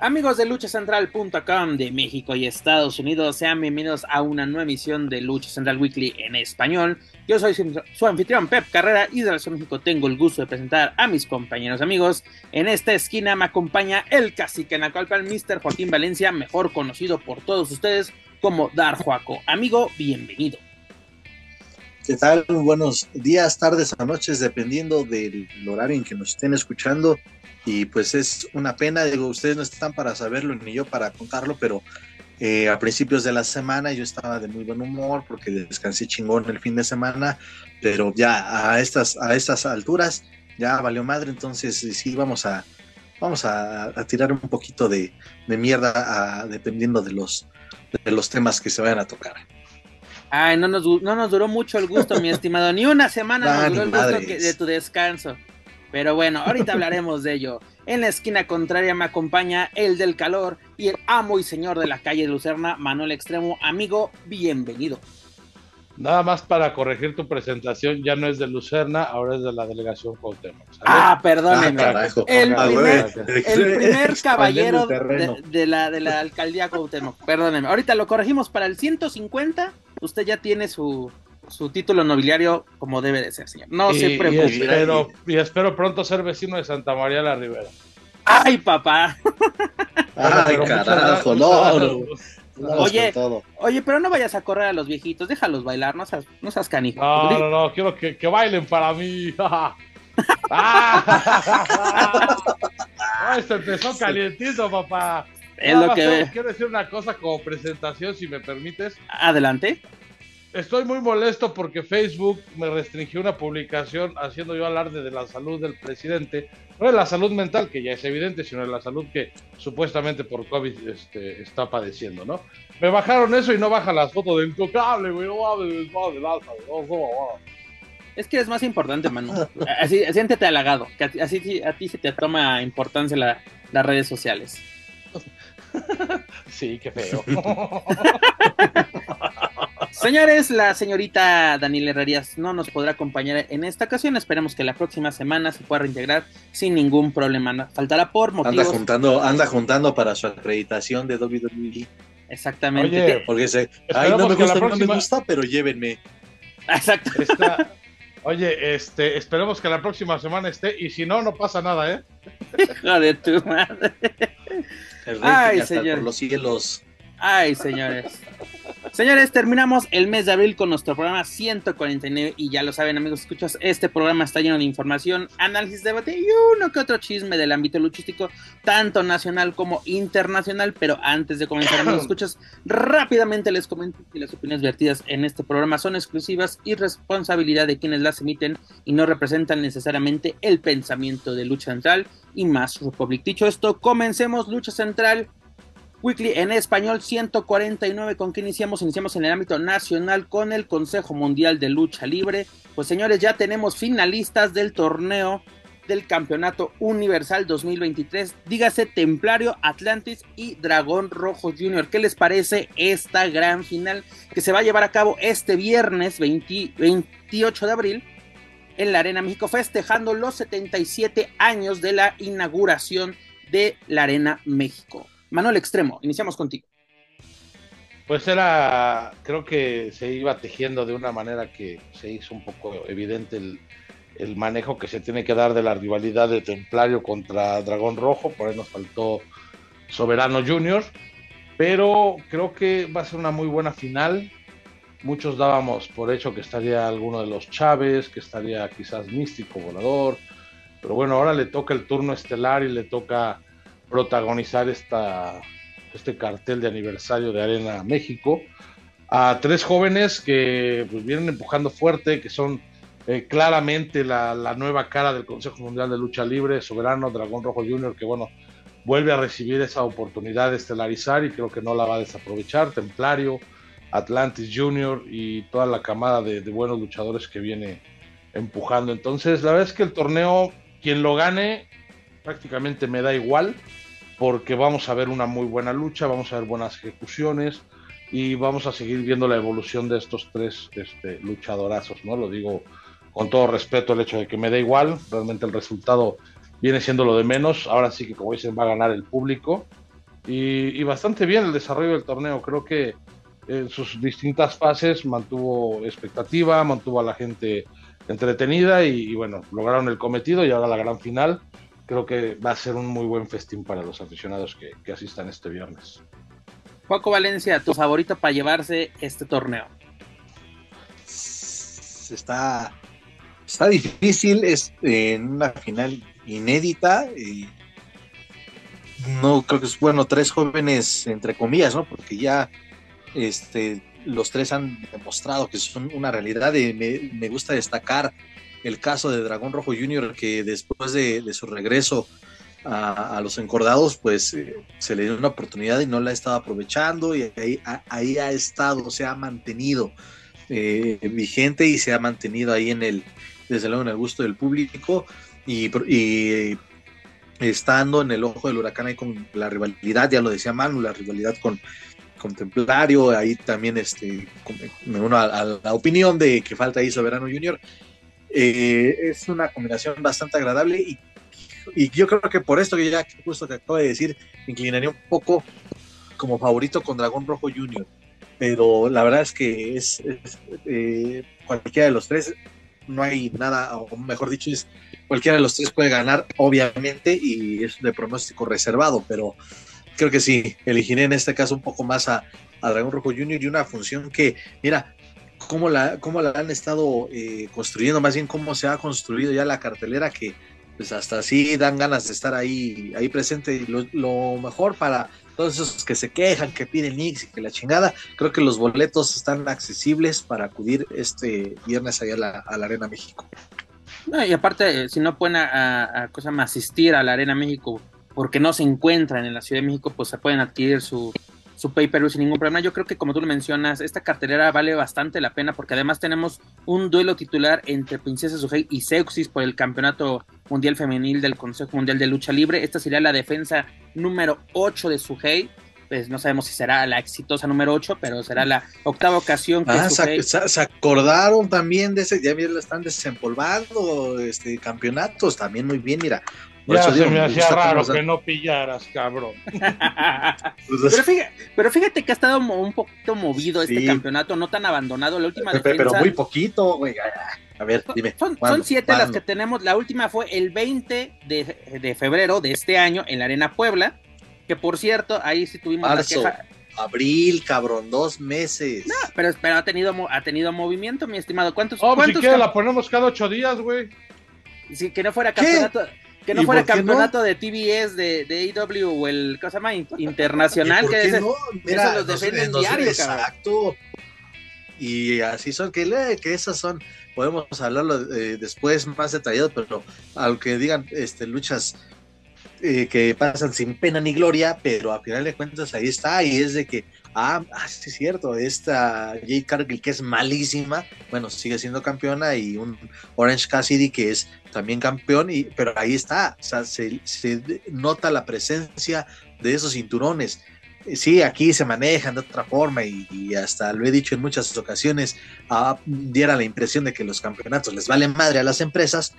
Amigos de luchacentral.com de México y Estados Unidos, sean bienvenidos a una nueva emisión de Lucha Central Weekly en español. Yo soy su, anfitrión Pep Carrera y de la Ciudad de México tengo el gusto de presentar a mis compañeros amigos. En esta esquina me acompaña el cacique en la cual Mr. Joaquín Valencia, mejor conocido por todos ustedes como Dar Juaco. Amigo, bienvenido. ¿Qué tal? Buenos días, tardes o noches, dependiendo del horario en que nos estén escuchando y pues es una pena, digo, ustedes no están para saberlo ni yo para contarlo, pero eh, a principios de la semana yo estaba de muy buen humor porque descansé chingón el fin de semana, pero ya a estas, a estas alturas ya valió madre, entonces sí vamos a, vamos a, tirar un poquito de, mierda dependiendo de los, de los temas que se vayan a tocar. Ay, no nos, no nos duró mucho el gusto, mi estimado, ni una semana nos duró el gusto de tu descanso. Pero bueno, ahorita hablaremos de ello. En la esquina contraria me acompaña el del calor y el amo y señor de la calle de Lucerna, Manuel Extremo. Amigo, bienvenido. Nada más para corregir tu presentación, ya no es de Lucerna, ahora es de la delegación Cuauhtémoc. Ah, perdóneme. Ah, el, primer, caballero de, la, de la alcaldía Cuauhtémoc. Perdóneme. Ahorita lo corregimos para el 150. Usted ya tiene su, su título nobiliario como debe de ser, señor. No se preocupe. Y espero, pronto ser vecino de Santa María la Ribera. ¡Ay, papá! ¡Ay, carajo! No, oye, oye, pero no vayas a correr a los viejitos, déjalos bailar, no seas, no seas canijo. No, no, no, quiero que, que bailen para mí. ¡Ah! ¡Ay, se empezó calientito, papá! Es lo que Quiero decir una cosa como presentación, si me permites. Adelante. Estoy muy molesto porque Facebook me restringió una publicación haciendo yo alarde de la salud del presidente. No de la salud mental, que ya es evidente, sino de la salud que supuestamente por COVID este, está padeciendo, ¿no? Me bajaron eso y no baja las fotos de intocable, güey. Es que es más importante, Manu. Así, siéntete halagado, que así a ti se te toma importancia las redes sociales. Sí, qué feo. Señores, la señorita Daniela Herrerías no nos podrá acompañar en esta ocasión. Esperemos que la próxima semana se pueda reintegrar sin ningún problema. Faltará por motivos. Anda juntando, anda juntando para su acreditación de WWE. Exactamente. porque se, ay, no me gusta, no me gusta, pero llévenme. Exacto. oye, este, esperemos que la próxima semana esté, y si no, no pasa nada, ¿eh? Hijo de tu madre. Ay, señor. Por los cielos. Ay, señores. Señores, terminamos el mes de abril con nuestro programa 149 y ya lo saben amigos, escuchas, este programa está lleno de información, análisis, debate y uno que otro chisme del ámbito luchístico, tanto nacional como internacional, pero antes de comenzar amigos, escuchas, rápidamente les comento que las opiniones vertidas en este programa son exclusivas y responsabilidad de quienes las emiten y no representan necesariamente el pensamiento de Lucha Central y más Republic. Dicho esto, comencemos Lucha Central Weekly en español 149 con que iniciamos, iniciamos en el ámbito nacional con el Consejo Mundial de Lucha Libre. Pues señores, ya tenemos finalistas del torneo del Campeonato Universal 2023. Dígase Templario, Atlantis y Dragón Rojo Junior. ¿Qué les parece esta gran final que se va a llevar a cabo este viernes 28 de abril en la Arena México, festejando los 77 años de la inauguración de la Arena México? Manuel Extremo, iniciamos contigo. Pues era, creo que se iba tejiendo de una manera que se hizo un poco evidente el, manejo que se tiene que dar de la rivalidad de Templario contra Dragón Rojo, por ahí nos faltó Soberano Junior, pero creo que va a ser una muy buena final. Muchos dábamos por hecho que estaría alguno de los Chávez, que estaría quizás Místico Volador, pero bueno, ahora le toca el turno estelar y le toca protagonizar esta, este cartel de aniversario de Arena México a tres jóvenes que pues, vienen empujando fuerte, que son eh, claramente la, la, nueva cara del Consejo Mundial de Lucha Libre, Soberano, Dragón Rojo Junior, que bueno, vuelve a recibir esa oportunidad de estelarizar y creo que no la va a desaprovechar, Templario, Atlantis Junior y toda la camada de, de buenos luchadores que viene empujando. Entonces, la verdad es que el torneo, quien lo gane, prácticamente me da igual, porque vamos a ver una muy buena lucha, vamos a ver buenas ejecuciones y vamos a seguir viendo la evolución de estos tres este, luchadorazos, ¿no? Lo digo con todo respeto el hecho de que me da igual, realmente el resultado viene siendo lo de menos, ahora sí que como dicen va a ganar el público y, bastante bien el desarrollo del torneo, creo que en sus distintas fases mantuvo expectativa, mantuvo a la gente entretenida y, bueno, lograron el cometido y ahora la gran final. Creo que va a ser un muy buen festín para los aficionados que, que asistan este viernes. Juaco Valencia, tu favorito para llevarse este torneo. Está, está difícil, es en una final inédita. Y no creo que es bueno, tres jóvenes, entre comillas, ¿no? Porque ya este, los tres han demostrado que son una realidad. Y me, gusta destacar el caso de Dragón Rojo Jr., que después de, su regreso a, los encordados, pues eh, se le dio una oportunidad y no la ha estado aprovechando y ahí, ha estado, se ha mantenido eh, vigente y se ha mantenido ahí en el, desde luego en el gusto del público y, estando en el ojo del huracán ahí con la rivalidad, ya lo decía Manu, la rivalidad con, Contemplario, ahí también este, me uno a, la opinión de que falta ahí Soberano Junior. Eh, es una combinación bastante agradable y, y, yo creo que por esto que ya justo que acabo de decir, inclinaría un poco como favorito con Dragón Rojo Junior. Pero la verdad es que es, eh, cualquiera de los tres, no hay nada, o mejor dicho, es cualquiera de los tres puede ganar, obviamente, y es de pronóstico reservado, pero creo que sí, elegiré en este caso un poco más a, Dragón Rojo Junior y una función que, mira, cómo la, cómo la han estado eh, construyendo, más bien cómo se ha construido ya la cartelera que pues hasta así dan ganas de estar ahí, ahí presente. Y lo, mejor para todos esos que se quejan, que piden Nix y que la chingada, creo que los boletos están accesibles para acudir este viernes allá a la, Arena México y aparte, eh, si no pueden a, cosa asistir a la Arena México porque no se encuentran en la Ciudad de México, pues se pueden adquirir su, su pay-per-view sin ningún problema. Yo creo que como tú lo mencionas, esta cartelera vale bastante la pena porque además tenemos un duelo titular entre Princesa Sujei y Seuxis por el campeonato mundial femenil del Consejo Mundial de Lucha Libre. Esta sería la defensa número 8 de Sujei pues no sabemos si será la exitosa número 8, pero será la octava ocasión que ah, se, acordaron también de ese, ya la están desempolvando este campeonatos, también muy bien, mira. Ya se me hacía raro que no pillaras, cabrón. pero, fíjate, que ha estado un poquito movido este campeonato, no tan abandonado. La última defensa, pero muy poquito, güey. A ver, dime. Son, siete las que tenemos. La última fue el 20 de, de febrero de este año en la Arena Puebla que por cierto, ahí sí tuvimos la queja. Abril, cabrón, dos meses. No, pero, pero ha tenido ha tenido movimiento, mi estimado. ¿Cuántos? Oh, ¿cuántos si la ponemos cada ocho días, güey. Sí, que no fuera campeonato. Que no fuera campeonato de TBS, de, de AEW o el, ¿cómo se llama? Internacional, que ese, no? Mira, los defenden diario, Exacto. Y así son, que, que esas son, podemos hablarlo eh, después más detallado, pero aunque digan este, luchas eh, que pasan sin pena ni gloria, pero a final de cuentas ahí está, y es de que, ah, ah sí es cierto, esta Jade Cargill que es malísima, bueno, sigue siendo campeona, y un Orange Cassidy que es también campeón, y, pero ahí está, o sea, se, nota la presencia de esos cinturones. Sí, aquí se manejan de otra forma y, hasta lo he dicho en muchas ocasiones, ah, diera la impresión de que los campeonatos les valen madre a las empresas,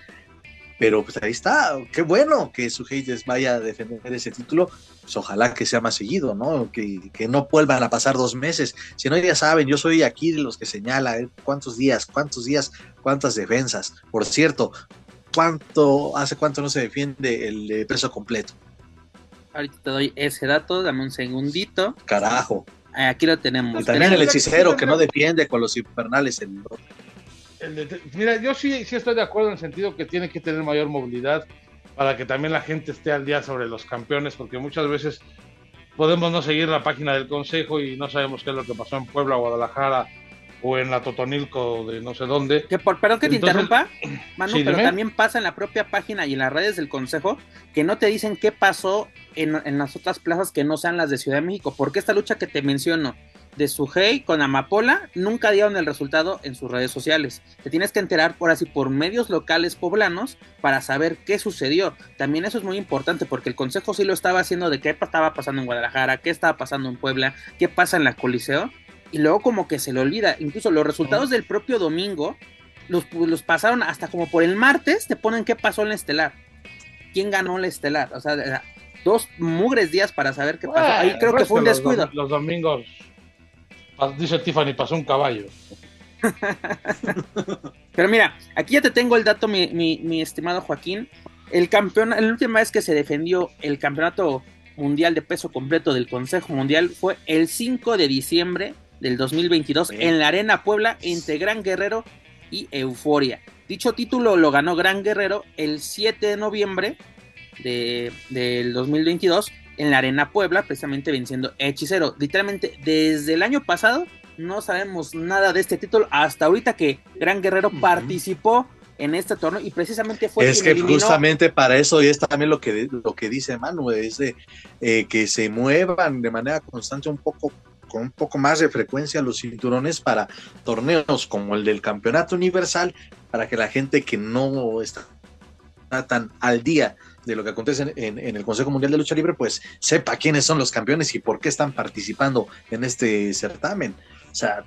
pero pues ahí está, qué bueno que su Hayes vaya a defender ese título, pues ojalá que sea más seguido, ¿no? Que, no vuelvan a pasar dos meses. Si no, ya saben, yo soy aquí de los que señala ¿eh? cuántos días, cuántos días, cuántas defensas. Por cierto, ¿cuánto, hace cuánto no se defiende el peso completo? Ahorita te doy ese dato, dame un segundito. Carajo. Aquí lo tenemos. Y también el hechicero que no defiende con los infernales en mira, yo sí, sí estoy de acuerdo en el sentido que tiene que tener mayor movilidad para que también la gente esté al día sobre los campeones, porque muchas veces podemos no seguir la página del consejo y no sabemos qué es lo que pasó en Puebla, Guadalajara o en la Totonilco de no sé dónde. Que por, perdón que te interrumpa, Manu, pero también pasa en la propia página y en las redes del consejo que no te dicen qué pasó en, en las otras plazas que no sean las de Ciudad de México, porque esta lucha que te menciono de Sujei con Amapola nunca dieron el resultado en sus redes sociales. Te tienes que enterar por así por medios locales poblanos para saber qué sucedió. También eso es muy importante porque el consejo sí lo estaba haciendo de qué estaba pasando en Guadalajara, qué estaba pasando en Puebla, qué pasa en la Coliseo. Y luego como que se le olvida. Incluso los resultados del propio domingo los, los pasaron hasta como por el martes, te ponen qué pasó en la estelar. ¿Quién ganó la estelar? O sea, dos mugres días para saber qué pasó. Ahí creo que fue un descuido. los domingos Dice Tiffany, pasó un caballo. Pero mira, aquí ya te tengo el dato, mi, estimado Joaquín. El campeón, la última vez que se defendió el campeonato mundial de peso completo del Consejo Mundial fue el 5 de diciembre del 2022 en la Arena Puebla entre Gran Guerrero y Euforia. Dicho título lo ganó Gran Guerrero el 7 de noviembre de, del 2022 en la Arena Puebla, precisamente venciendo Hechicero. Literalmente, desde el año pasado no sabemos nada de este título, hasta ahorita que Gran Guerrero participó en este torneo y precisamente fue es que justamente para eso y es también lo que lo que dice Manu es de eh, que se muevan de manera constante un poco con un poco más de frecuencia los cinturones para torneos como el del campeonato universal para que la gente que no está tan al día de lo que acontece en, el Consejo Mundial de Lucha Libre, pues sepa quiénes son los campeones y por qué están participando en este certamen. O sea,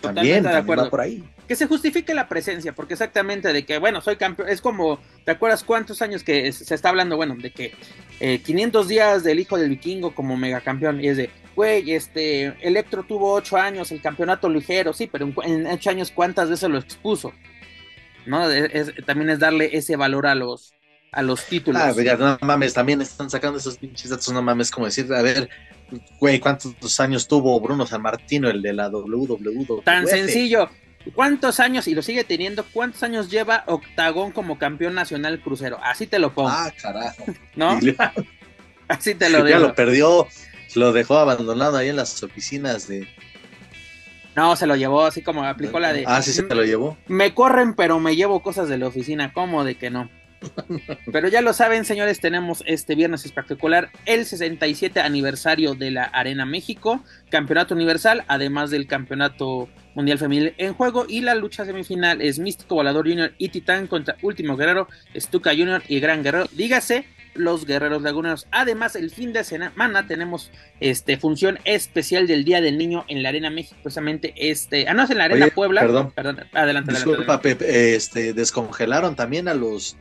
también, va por ahí. Que se justifique la presencia, porque exactamente de que, bueno, soy campeón, es como, ¿te acuerdas cuántos años que se está hablando, bueno, de que 500 eh, días del hijo del vikingo como megacampeón, y es de, güey, este, Electro tuvo 8 años, el campeonato ligero, sí, pero en 8 años, ¿cuántas veces lo expuso? ¿No? también es darle ese valor a los, a los títulos. Ah, ya, no mames, también están sacando esos pinches datos, no mames, como decir, a ver, güey, ¿cuántos años tuvo Bruno San Martino, el de la WWE? Tan sencillo. ¿Cuántos años, y lo sigue teniendo, cuántos años lleva Octagón como campeón nacional crucero? Así te lo pongo. Ah, carajo. ¿No? Así te lo digo. Ya lo perdió, lo dejó abandonado ahí en las oficinas de, no, se lo llevó así como aplicó la de. Ah, sí, se lo llevó. Me corren, pero me llevo cosas de la oficina. ¿Cómo de que no? Pero ya lo saben, señores, tenemos este viernes espectacular el 67 aniversario de la Arena México, Campeonato Universal, además del Campeonato Mundial Femenil en juego y la lucha semifinal es Místico Volador Junior y Titán contra Último Guerrero, Stuka Junior y Gran Guerrero. Dígase los Guerreros Laguneros. Además, el fin de semana tenemos este función especial del Día del Niño en la Arena México, precisamente este, ah no, es en la Arena Puebla. Perdón, perdón, adelante. Disculpa, Pepe, este descongelaron también a los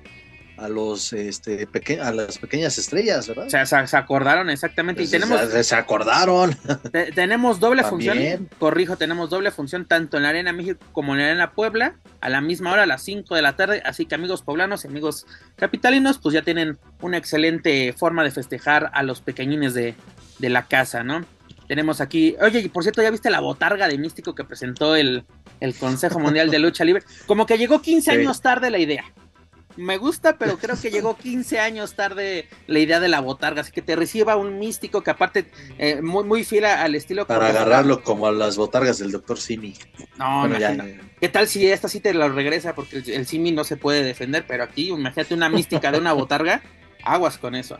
a los este a las pequeñas estrellas, ¿verdad? O sea, se, acordaron exactamente y tenemos se, acordaron. tenemos doble función, corrijo, tenemos doble función tanto en la Arena México como en la Arena Puebla a la misma hora a las 5 de la tarde, así que amigos poblanos y amigos capitalinos, pues ya tienen una excelente forma de festejar a los pequeñines de, de la casa, ¿no? Tenemos aquí, oye, y por cierto, ¿ya viste la botarga de místico que presentó el, el Consejo Mundial de Lucha Libre? Como que llegó 15 años tarde la idea me gusta, pero creo que llegó 15 años tarde la idea de la botarga, así que te reciba un místico que aparte eh, muy, muy fiel al estilo. Para agarrarlo como a las botargas del doctor Simi. No, no, ¿Qué tal si esta sí te lo regresa? Porque el, Simi no se puede defender, pero aquí imagínate una mística de una botarga, aguas con eso.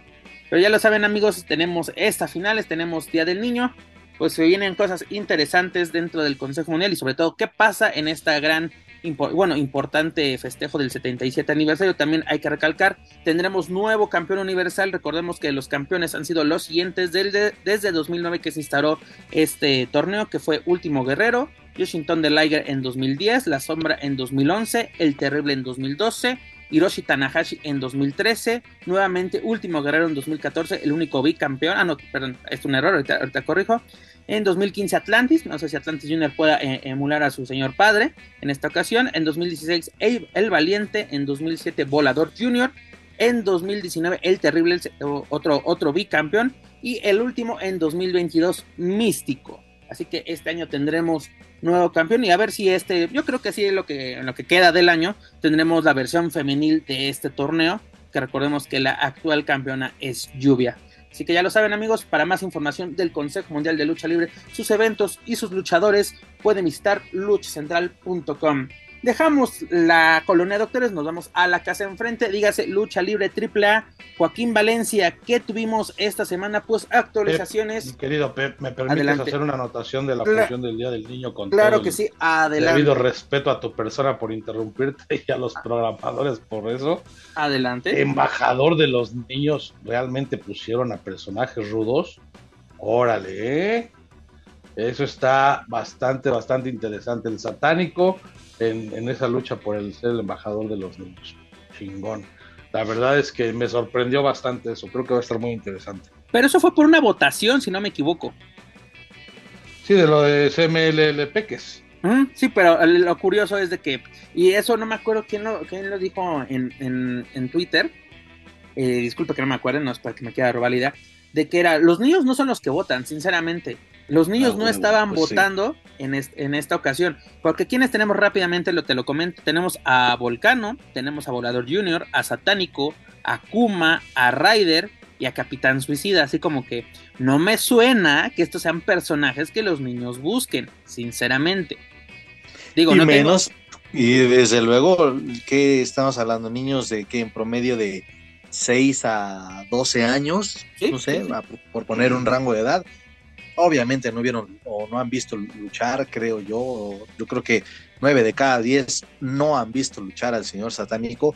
Pero ya lo saben amigos, tenemos estas finales, tenemos Día del Niño, pues se vienen cosas interesantes dentro del Consejo Mundial y sobre todo qué pasa en esta gran bueno, importante festejo del 77 aniversario. También hay que recalcar, tendremos nuevo campeón universal. Recordemos que los campeones han sido los siguientes desde, desde 2009 que se instaló este torneo, que fue Último Guerrero, Washington de Liger en 2010, La Sombra en 2011, El Terrible en 2012. Hiroshi Tanahashi en 2013, nuevamente Último Guerrero en 2014, el único bicampeón, ah no, perdón, es un error, ahorita corrijo, en 2015 Atlantis, no sé si Atlantis Junior pueda eh, emular a su señor padre en esta ocasión. En 2016 El, Valiente, en 2007 Volador Junior, en 2019 El Terrible, otro, otro bicampeón. Y el último en 2022 Místico. Así que este año tendremos nuevo campeón y a ver si este, yo creo que sí es lo que, lo que queda del año, tendremos la versión femenil de este torneo, que recordemos que la actual campeona es Lluvia. Así que ya lo saben amigos, para más información del Consejo Mundial de Lucha Libre, sus eventos y sus luchadores, pueden visitar luchacentral.com. Dejamos la colonia de doctores, nos vamos a la casa enfrente, dígase lucha libre triple A. Joaquín Valencia, ¿qué tuvimos esta semana? Pues actualizaciones. Pep, querido Pep, ¿me permites Adelante. hacer una anotación de la función del Día del Niño con Claro todo que el sí, adelante. Debido respeto a tu persona por interrumpirte y a los programadores por eso. Adelante. Embajador de los niños, ¿realmente pusieron a personajes rudos? Órale, ¿eh? Eso está bastante, bastante interesante. El satánico en, en esa lucha por el ser el embajador de los niños. Chingón. La verdad es que me sorprendió bastante eso. Creo que va a estar muy interesante. Pero eso fue por una votación, si no me equivoco. Sí, de lo de CMLL Peques. Ujú, Sí, pero lo curioso es de que, y eso no me acuerdo quién lo, quién lo dijo en, en, en Twitter, eh, disculpe que no me acuerdo, no es para que me quede robar la idea, de que era, los niños no son los que votan, sinceramente. Los niños Ah, no estaban pues sí. votando en, est- en esta ocasión, porque quienes tenemos rápidamente, lo te lo comento, tenemos a Volcano, tenemos a Volador Junior, a Satánico, a Kuma, a Ryder y a Capitán Suicida, así como que no me suena que estos sean personajes que los niños busquen, sinceramente. Digo, y no tengo- menos, y desde luego, que estamos hablando? Niños de que en promedio de 6 a 12 años, Sí, no sé, sí, sí. a- por poner un rango de edad. Obviamente no vieron o no han visto luchar, creo yo. o Yo creo que 9 de cada 10 no han visto luchar al señor satánico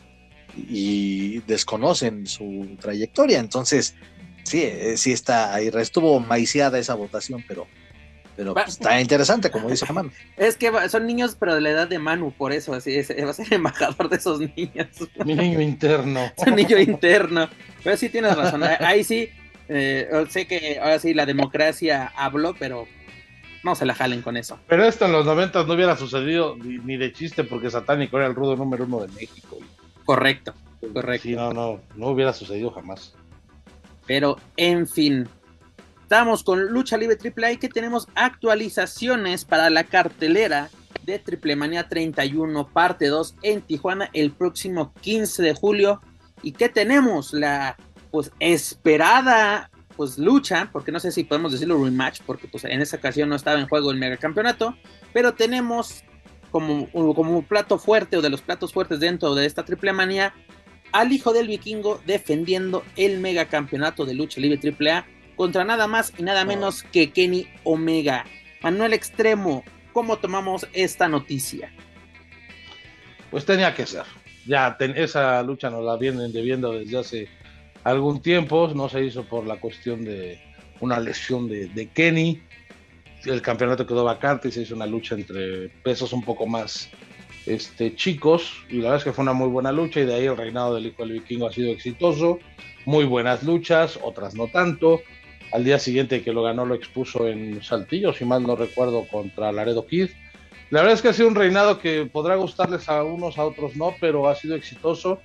y desconocen su trayectoria. Entonces, sí, eh, sí está ahí. Estuvo maiciada esa votación, pero, pero pues, está interesante, como dice Germán. Es que son niños, pero de la edad de Manu, por eso así es, va a ser embajador de esos niños. Mi niño interno. Es un niño interno. Pero sí tienes razón. Ahí sí, eh, sé que ahora sí la democracia habló, pero no se la jalen con eso. Pero esto en los 90 no hubiera sucedido ni, ni de chiste porque Satánico era el rudo número uno de México. Correcto, correcto. Sí, no, no, no hubiera sucedido jamás. Pero en fin. Estamos con Lucha Libre AAA que tenemos actualizaciones para la cartelera de Triple Manía 31 parte 2 en Tijuana el próximo 15 de julio y que tenemos la pues esperada pues lucha, porque no sé si podemos decirlo rematch, porque pues en esa ocasión no estaba en juego el megacampeonato, pero tenemos como, como un plato fuerte o de los platos fuertes dentro de esta triple manía al hijo del vikingo defendiendo el megacampeonato de lucha libre triple A contra nada más y nada menos que Kenny Omega. Manuel Extremo, ¿cómo tomamos esta noticia? Pues tenía que ser. Ya ten- esa lucha nos la vienen debiendo desde hace algún tiempo. No se hizo por la cuestión de una lesión de, Kenny. El campeonato quedó vacante y se hizo una lucha entre pesos un poco más este, chicos. Y la verdad es que fue una muy buena lucha. Y de ahí el reinado del hijo del vikingo ha sido exitoso. Muy buenas luchas, otras no tanto. Al día siguiente que lo ganó lo expuso en Saltillo, si mal no recuerdo, contra Laredo Kid. La verdad es que ha sido un reinado que podrá gustarles a unos, a otros no, pero ha sido exitoso.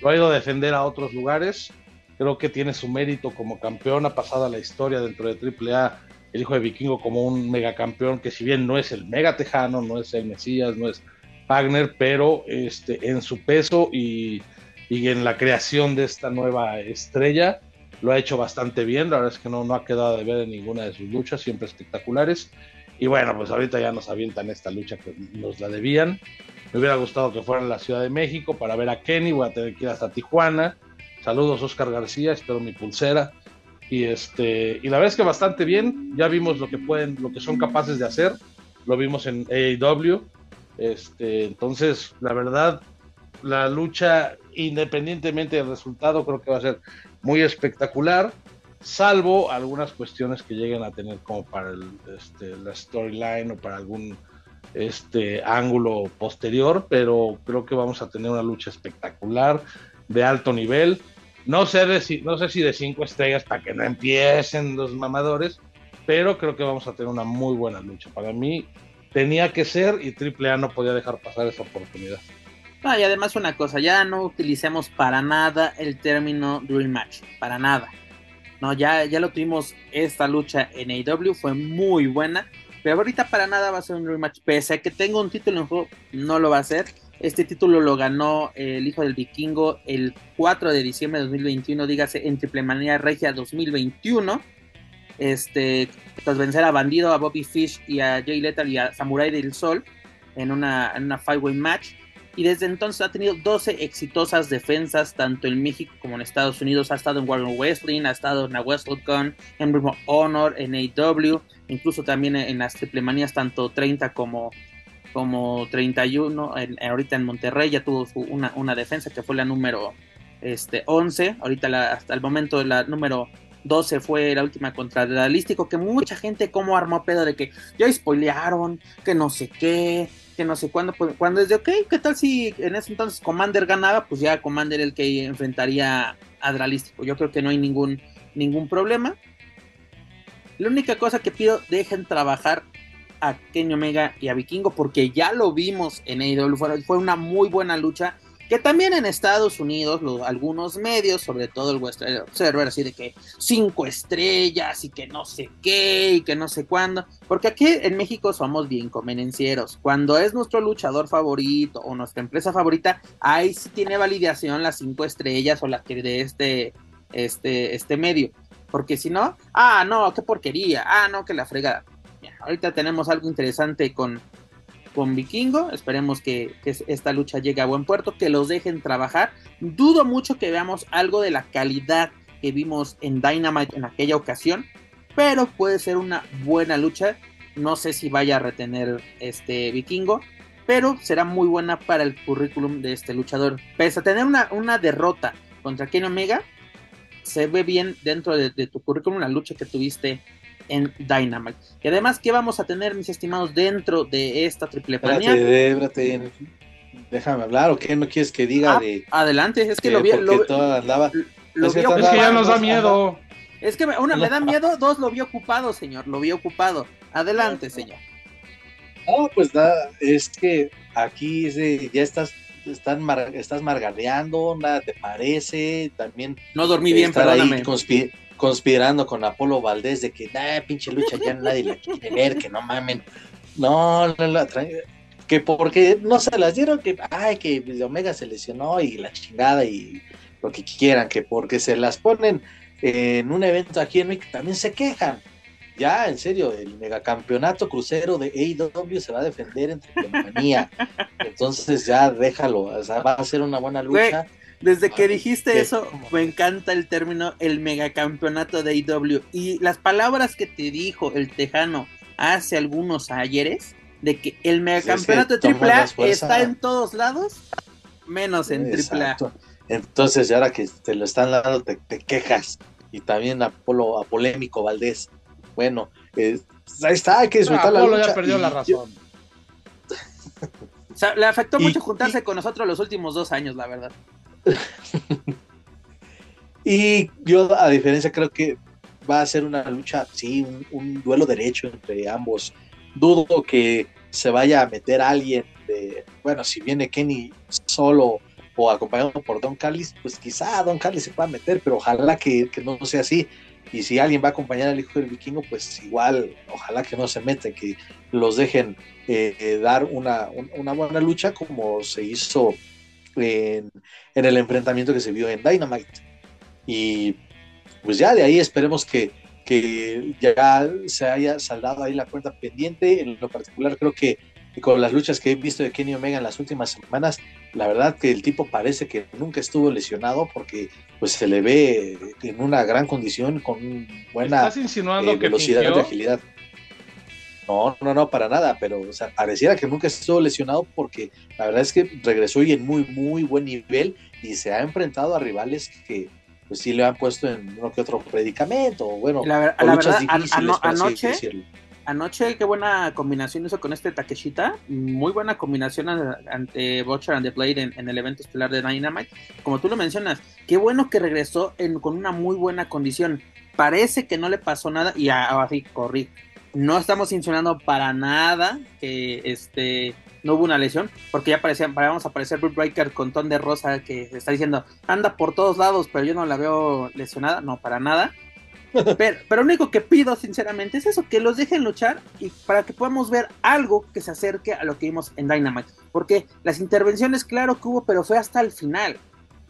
Lo ha ido a defender a otros lugares. Creo que tiene su mérito como campeón. Ha pasado la historia dentro de AAA el hijo de Vikingo como un megacampeón que si bien no es el mega tejano, no es el Mesías, no es Wagner, pero este, en su peso y, y en la creación de esta nueva estrella lo ha hecho bastante bien. La verdad es que no, no ha quedado de ver en ninguna de sus luchas, siempre espectaculares. Y bueno, pues ahorita ya nos avientan esta lucha que nos la debían. Me hubiera gustado que fuera en la Ciudad de México para ver a Kenny. Voy a tener que ir hasta Tijuana. Saludos, Oscar García. Espero mi pulsera. Y este, y la verdad es que bastante bien. Ya vimos lo que pueden, lo que son capaces de hacer. Lo vimos en AEW. Este, entonces, la verdad, la lucha, independientemente del resultado, creo que va a ser muy espectacular salvo algunas cuestiones que lleguen a tener como para el, este, la storyline o para algún este ángulo posterior, pero creo que vamos a tener una lucha espectacular de alto nivel. No sé, de si, no sé si de cinco estrellas para que no empiecen los mamadores, pero creo que vamos a tener una muy buena lucha. Para mí tenía que ser y AAA no podía dejar pasar esa oportunidad. Y además una cosa, ya no utilicemos para nada el término Dream Match, para nada. No, ya, ya lo tuvimos esta lucha en AEW, fue muy buena, pero ahorita para nada va a ser un Dream Match. Pese a que tenga un título en juego, no lo va a ser. Este título lo ganó el hijo del vikingo el 4 de diciembre de 2021, dígase en Triple Manía Regia 2021. Este, tras vencer a Bandido, a Bobby Fish y a Jay Lethal y a Samurai del Sol. en una, una five-way match. Y desde entonces ha tenido 12 exitosas defensas, tanto en México como en Estados Unidos. Ha estado en Warren Wrestling, ha estado en la WrestleCon, en Ring Honor, en AEW, incluso también en las triple manías, tanto 30 como, como 31. ahorita en Monterrey ya tuvo una, una, defensa que fue la número este, 11. Ahorita hasta el momento la número 12 fue la última contra Realístico, que mucha gente como armó pedo de que ya spoilearon, que no sé qué, que no sé cuándo, pues, cuando es de, ok, ¿qué tal si en ese entonces Commander ganaba? Pues ya Commander el que enfrentaría a Dralístico. Yo creo que no hay ningún, ningún problema. La única cosa que pido, dejen trabajar a Kenny Omega y a Vikingo, porque ya lo vimos en AEW, fue una muy buena lucha que también en Estados Unidos algunos medios, sobre todo el Western Observer, así de que cinco estrellas y que no sé qué y que no sé cuándo, porque aquí en México somos bien convenencieros. Cuando es nuestro luchador favorito o nuestra empresa favorita, ahí sí tiene validación las cinco estrellas o las que de este, este, este medio. Porque si no, ah, no, qué porquería, ah, no, que la fregada. Ahorita tenemos algo interesante con, con Vikingo. Esperemos que, esta lucha llegue a buen puerto, que los dejen trabajar. Dudo mucho que veamos algo de la calidad que vimos en Dynamite en aquella ocasión, pero puede ser una buena lucha. No sé si vaya a retener este Vikingo, pero será muy buena para el currículum de este luchador. Pese a tener una, una derrota contra Kenny Omega, se ve bien dentro de, de tu currículum la lucha que tuviste en Dynamite. Y además, ¿qué vamos a tener, mis estimados, dentro de esta triple planea? Espérate, déjame hablar, ¿o qué no quieres que diga ah, de...? Adelante, es que lo vi... Lo, andaba, es, que, ya nos da miedo. Es que una, me da miedo, dos lo vi ocupado, señor, lo vi ocupado. Adelante, señor. No, pues nada, es que aquí ya estás están estás margareando, nada te parece, también... No dormí bien, perdóname conspirando con Apolo Valdés de que, nah, pinche lucha, ya nadie la quiere ver, que no mamen. No, no la que porque no se las dieron, que, ay, que Omega se lesionó y la chingada y lo que quieran, que porque se las ponen en un evento aquí en México también se quejan. Ya, en serio, el megacampeonato crucero de AEW se va a defender entre manía. Entonces ya déjalo, o sea, va a ser una buena lucha. Desde que dijiste eso, me encanta el término el megacampeonato de IW. Y las palabras que te dijo el Tejano hace algunos ayeres, de que el megacampeonato de AAA está en todos lados, menos en AAA. Entonces, ahora que te lo están dando, te, quejas. Y también Apolo, a polémico Valdés. Bueno, eh, ahí está, hay que disfrutar la lucha. ya perdió la razón. o sea, le afectó mucho juntarse con nosotros los últimos dos años, la verdad. y yo, a diferencia, creo que va a ser una lucha, sí, un, duelo derecho entre ambos. Dudo que se vaya a meter alguien de, bueno, si viene Kenny solo o acompañado por Don Callis, pues quizá Don Callis se pueda meter, pero ojalá que, no sea así. Y si alguien va a acompañar al hijo del vikingo, pues igual, ojalá que no se mete, que los dejen eh, eh, dar una, una, buena lucha como se hizo en, el enfrentamiento que se vio en Dynamite. Y pues ya de ahí esperemos que, que ya se haya saldado ahí la cuenta pendiente. En lo particular creo que con las luchas que he visto de Kenny Omega en las últimas semanas, la verdad que el tipo parece que nunca estuvo lesionado porque pues se le ve en una gran condición con buena eh, velocidad y agilidad. No, no, no, para nada, pero o sea, pareciera que nunca estuvo lesionado porque la verdad es que regresó y en muy, muy buen nivel y se ha enfrentado a rivales que pues sí le han puesto en uno que otro predicamento, bueno, la, verdad, anoche, anoche qué buena combinación hizo con este Takeshita, muy buena combinación ante Butcher and the Blade en, el evento estelar de Dynamite, como tú lo mencionas, qué bueno que regresó con una muy buena condición, parece que no le pasó nada y así corrí no estamos insinuando para nada que este no hubo una lesión, porque ya parecía, vamos a aparecer Bruce Breaker con ton de rosa que está diciendo anda por todos lados, pero yo no la veo lesionada, no, para nada. Pero, pero, lo único que pido, sinceramente, es eso, que los dejen luchar y para que podamos ver algo que se acerque a lo que vimos en Dynamite. Porque las intervenciones, claro que hubo, pero fue hasta el final.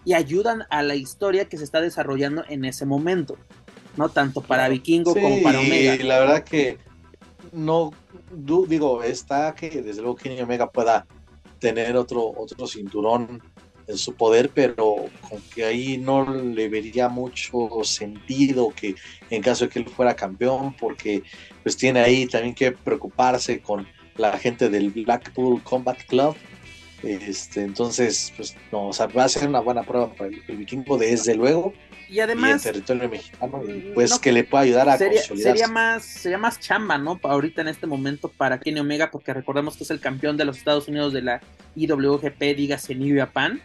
Y ayudan a la historia que se está desarrollando en ese momento. No tanto para Vikingo como para Omega. Y la verdad que no digo, está que desde luego Kenny Omega pueda tener otro, otro cinturón en su poder, pero con que ahí no le vería mucho sentido que en caso de que él fuera campeón, porque pues tiene ahí también que preocuparse con la gente del Blackpool Combat Club. Este, entonces, pues no, va a ser una buena prueba para el, vikingo, desde luego. Y además, en territorio mexicano, pues que le pueda ayudar a sería, Sería más, sería más chamba, ¿no? Ahorita en este momento para Kenny Omega, porque recordemos que es el campeón de los Estados Unidos de la IWGP, dígase New Japan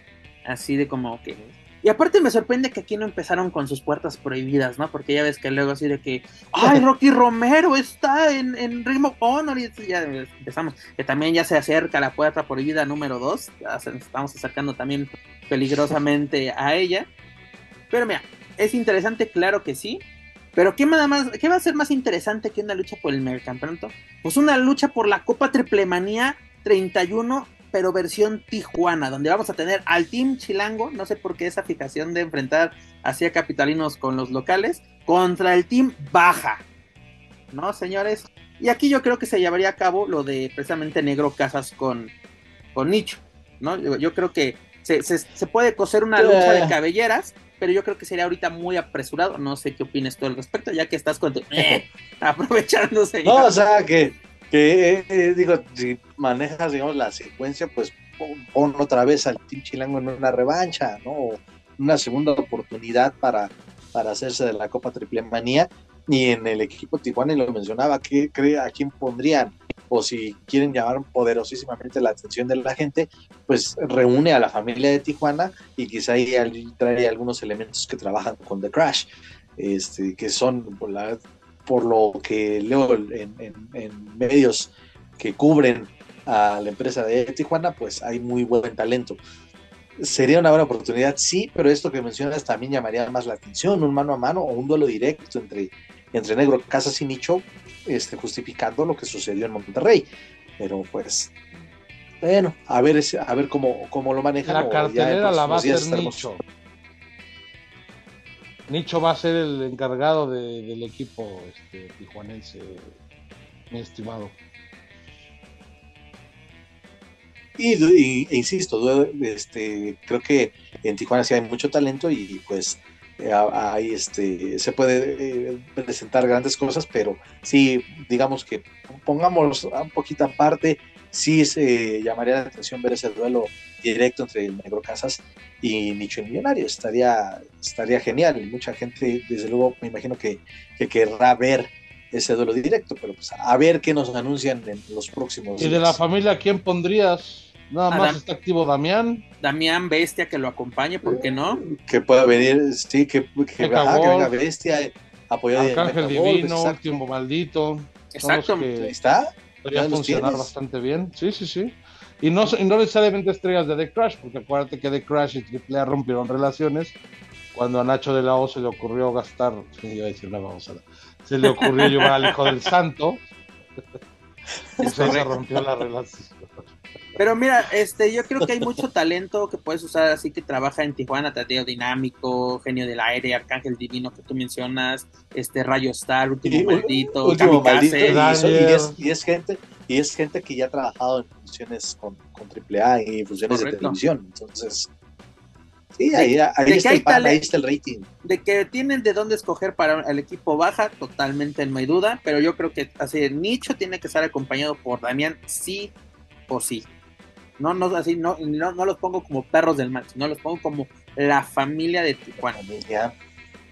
Así de como que. Y aparte me sorprende que aquí no empezaron con sus puertas prohibidas, ¿no? Porque ya ves que luego así de que, ¡ay, Rocky Romero está en, en Ring of Honor! Y ya empezamos, que también ya se acerca la puerta prohibida número 2, estamos acercando también peligrosamente a ella. Pero mira, es interesante, claro que sí. Pero ¿qué, nada más, ¿qué va a ser más interesante que una lucha por el megacampeonato? Pues una lucha por la Copa Triplemanía 31 pero versión Tijuana, donde vamos a tener al Team Chilango, no sé por qué esa fijación de enfrentar hacia capitalinos con los locales, contra el Team Baja. ¿No, señores? Y aquí yo creo que se llevaría a cabo lo de precisamente Negro Casas con, con Nicho, ¿no? Yo, creo que se, puede coser una lucha de cabelleras, pero yo creo que sería ahorita muy apresurado. No sé qué opinas tú al respecto, ya que estás con eh, aprovechándose. No, o sea, que que eh, digo, si manejas, digamos, la secuencia, pues pon, otra vez al Team Chilango en una revancha, ¿no? una segunda oportunidad para, para hacerse de la Copa Triple Manía. Y en el equipo Tijuana, y lo mencionaba, ¿qué cree a quién pondrían? O si quieren llamar poderosísimamente la atención de la gente, pues reúne a la familia de Tijuana y quizá ahí trae algunos elementos que trabajan con The Crash, este, que son por lo que leo en, medios que cubren a la empresa de Tijuana, pues hay muy buen talento. Sería una buena oportunidad, sí, pero esto que mencionas también llamaría más la atención, un mano a mano o un duelo directo entre, entre Negro Casas y Nicho, este, justificando lo que sucedió en Monterrey. Pero pues, bueno, a ver, a ver cómo, cómo lo manejan. La cartelera la va a hacer Nicho. Nicho va a ser el encargado del equipo este, tijuanense, mi estimado. Y, e insisto, este, creo que en Tijuana sí hay mucho talento y pues ahí este, se puede eh, presentar grandes cosas, pero sí, digamos que pongamos un poquito aparte, sí se llamaría la atención ver ese duelo directo entre el Negro Casas y Nicho Millonario. Estaría, estaría genial. Y mucha gente, desde luego, me imagino que, que querrá ver ese duelo directo, pero pues a ver qué nos anuncian en los próximos ¿Y de la familia quién pondrías? Nada más está activo Damián. Damián Bestia que lo acompañe, ¿por qué no? Que pueda venir, sí, que, que, venga Bestia, apoyar Arcángel Divino, Último Maldito. Exacto. Ahí está. Podría funcionar bastante bien. Sí, sí, sí. Y no, no necesariamente estrellas de The Crash, porque acuérdate que The Crash y AAA rompieron relaciones cuando a Nacho de la O se le ocurrió gastar, iba a decir una se le ocurrió llevar al hijo del santo, y se rompió la relación. Pero mira, este, yo creo que hay mucho talento que puedes usar así que trabaja en Tijuana, Tateo Dinámico, Genio del Aire, Arcángel Divino que tú mencionas, este Rayo Star, Último Maldito, último maldito y, es, gente, y es gente que ya ha trabajado en funciones con, con AAA y funciones de televisión. Entonces, sí, ahí, está el, rating. De que tienen de dónde escoger para el equipo baja, totalmente no hay duda, pero yo creo que así el nicho tiene que estar acompañado por Damián sí o sí. No, no, así, no, no, no los pongo como perros del mal, sino los pongo como la familia de Tijuana.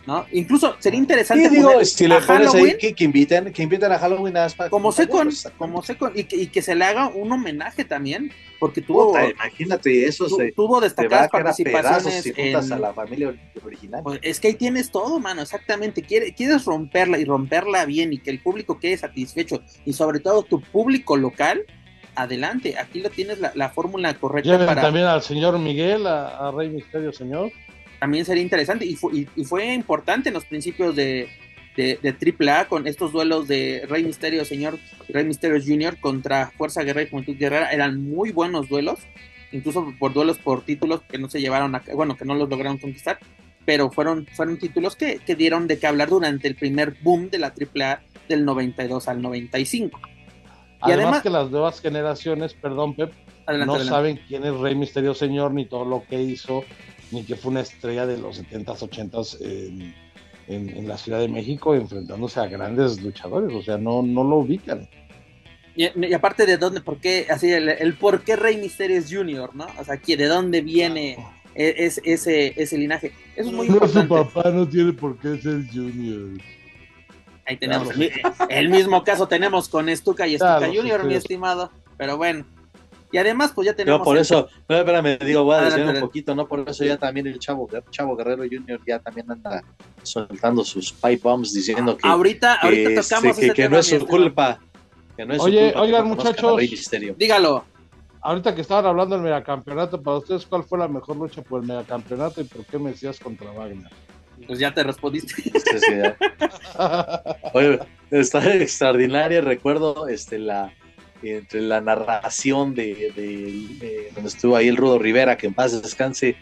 ¿no? Incluso sería interesante. digo, si le pones ahí que, que, inviten, que inviten a Halloween para como Secon, como Secon, y que, y que se le haga un homenaje también, porque tuvo. imagínate eso, tuvo destacadas participaciones en, a la familia original. Pues es que ahí tienes todo, mano, exactamente. Quieres, quieres romperla y romperla bien y que el público quede satisfecho y sobre todo tu público local adelante, aquí lo tienes la, fórmula correcta para... también al señor Miguel, a, Rey Misterio, señor. También sería interesante y, fue importante en los principios de, de, AAA con estos duelos de Rey Misterio, señor Rey Misterio Jr. contra Fuerza Guerrera y Juventud Guerrera, eran muy buenos duelos, incluso por duelos por títulos que no se llevaron a, bueno, que no los lograron conquistar, pero fueron, fueron títulos que, que dieron de qué hablar durante el primer boom de la AAA del 92 al 95. Y además, que las nuevas generaciones, perdón, Pep, Adelante, no adelante. saben quién es Rey Misterio Señor, ni todo lo que hizo, ni que fue una estrella de los 70s, 80s en, en- en la Ciudad de México, enfrentándose a grandes luchadores. O sea, no, no lo ubican. Y, y aparte de dónde, por qué, así, el, el por qué Rey Misterio es Junior, ¿no? O sea, que de dónde viene e- es- ese, ese linaje. Eso es muy No, su importante. papá no tiene por qué ser Junior. Ahí tenemos Claro. el, mi- el mismo caso tenemos con Stuka y Stuka Claro, Junior, sí, mi sí. estimado. Pero bueno. Y además, pues ya tenemos. Yo por el- eso, no, espérame, digo, voy a decir un poquito, ¿no? Por eso ya también el Chavo, Chavo Guerrero Jr. ya también anda soltando sus pipe bombs diciendo que, ahorita, que, ahorita este, tocamos que- ese que tema, no es su culpa. Que no es su Oye, culpa que oigan, no muchachos. Rey Misterio. Dígalo. Ahorita que estaban hablando del megacampeonato, para ustedes, ¿cuál fue la mejor lucha por el megacampeonato y por qué Mesías contra Wagner? Pues ya te respondiste. Sí, sí, ya. Oye, está extraordinaria. Recuerdo este, la, entre la narración de, de- de donde estuvo ahí el Rudo Rivera, que en paz descanse.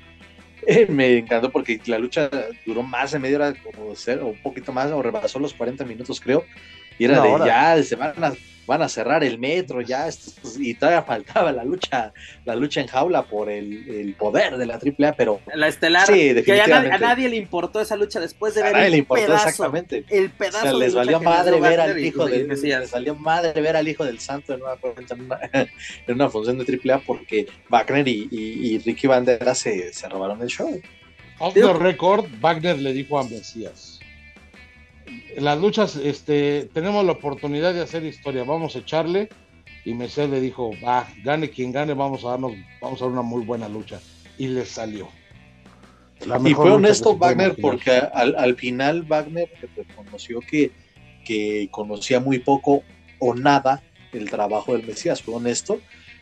eh, me encantó porque la lucha duró más de media hora, como ser, o un poquito más, o rebasó los 40 minutos, creo. Y era Una de hora. ya, se van a, van a cerrar el metro, ya. estos- y todavía faltaba la lucha, la lucha en jaula por el, el poder de la AAA, pero La estelar. Sí, que a nadie, definitivamente. a nadie le importó esa lucha después de a ver nadie el le importó pedazo. exactamente. El O pedazo. sea, de les lucha valió madre ver al hijo del les valió madre ver al hijo del santo en una, en una, en una función de AAA porque Wagner y, y- y Ricky Bandera se, se robaron el show. Off the record, Wagner le dijo a Mesías. Las luchas, este, tenemos la oportunidad de hacer historia, vamos a echarle. Y Mesías le dijo, va, gane quien gane, vamos a darnos, vamos a dar una muy buena lucha. Y le salió. La Y fue honesto Wagner porque al, al final Wagner reconoció que, que conocía muy poco o nada el trabajo del Mesías, fue honesto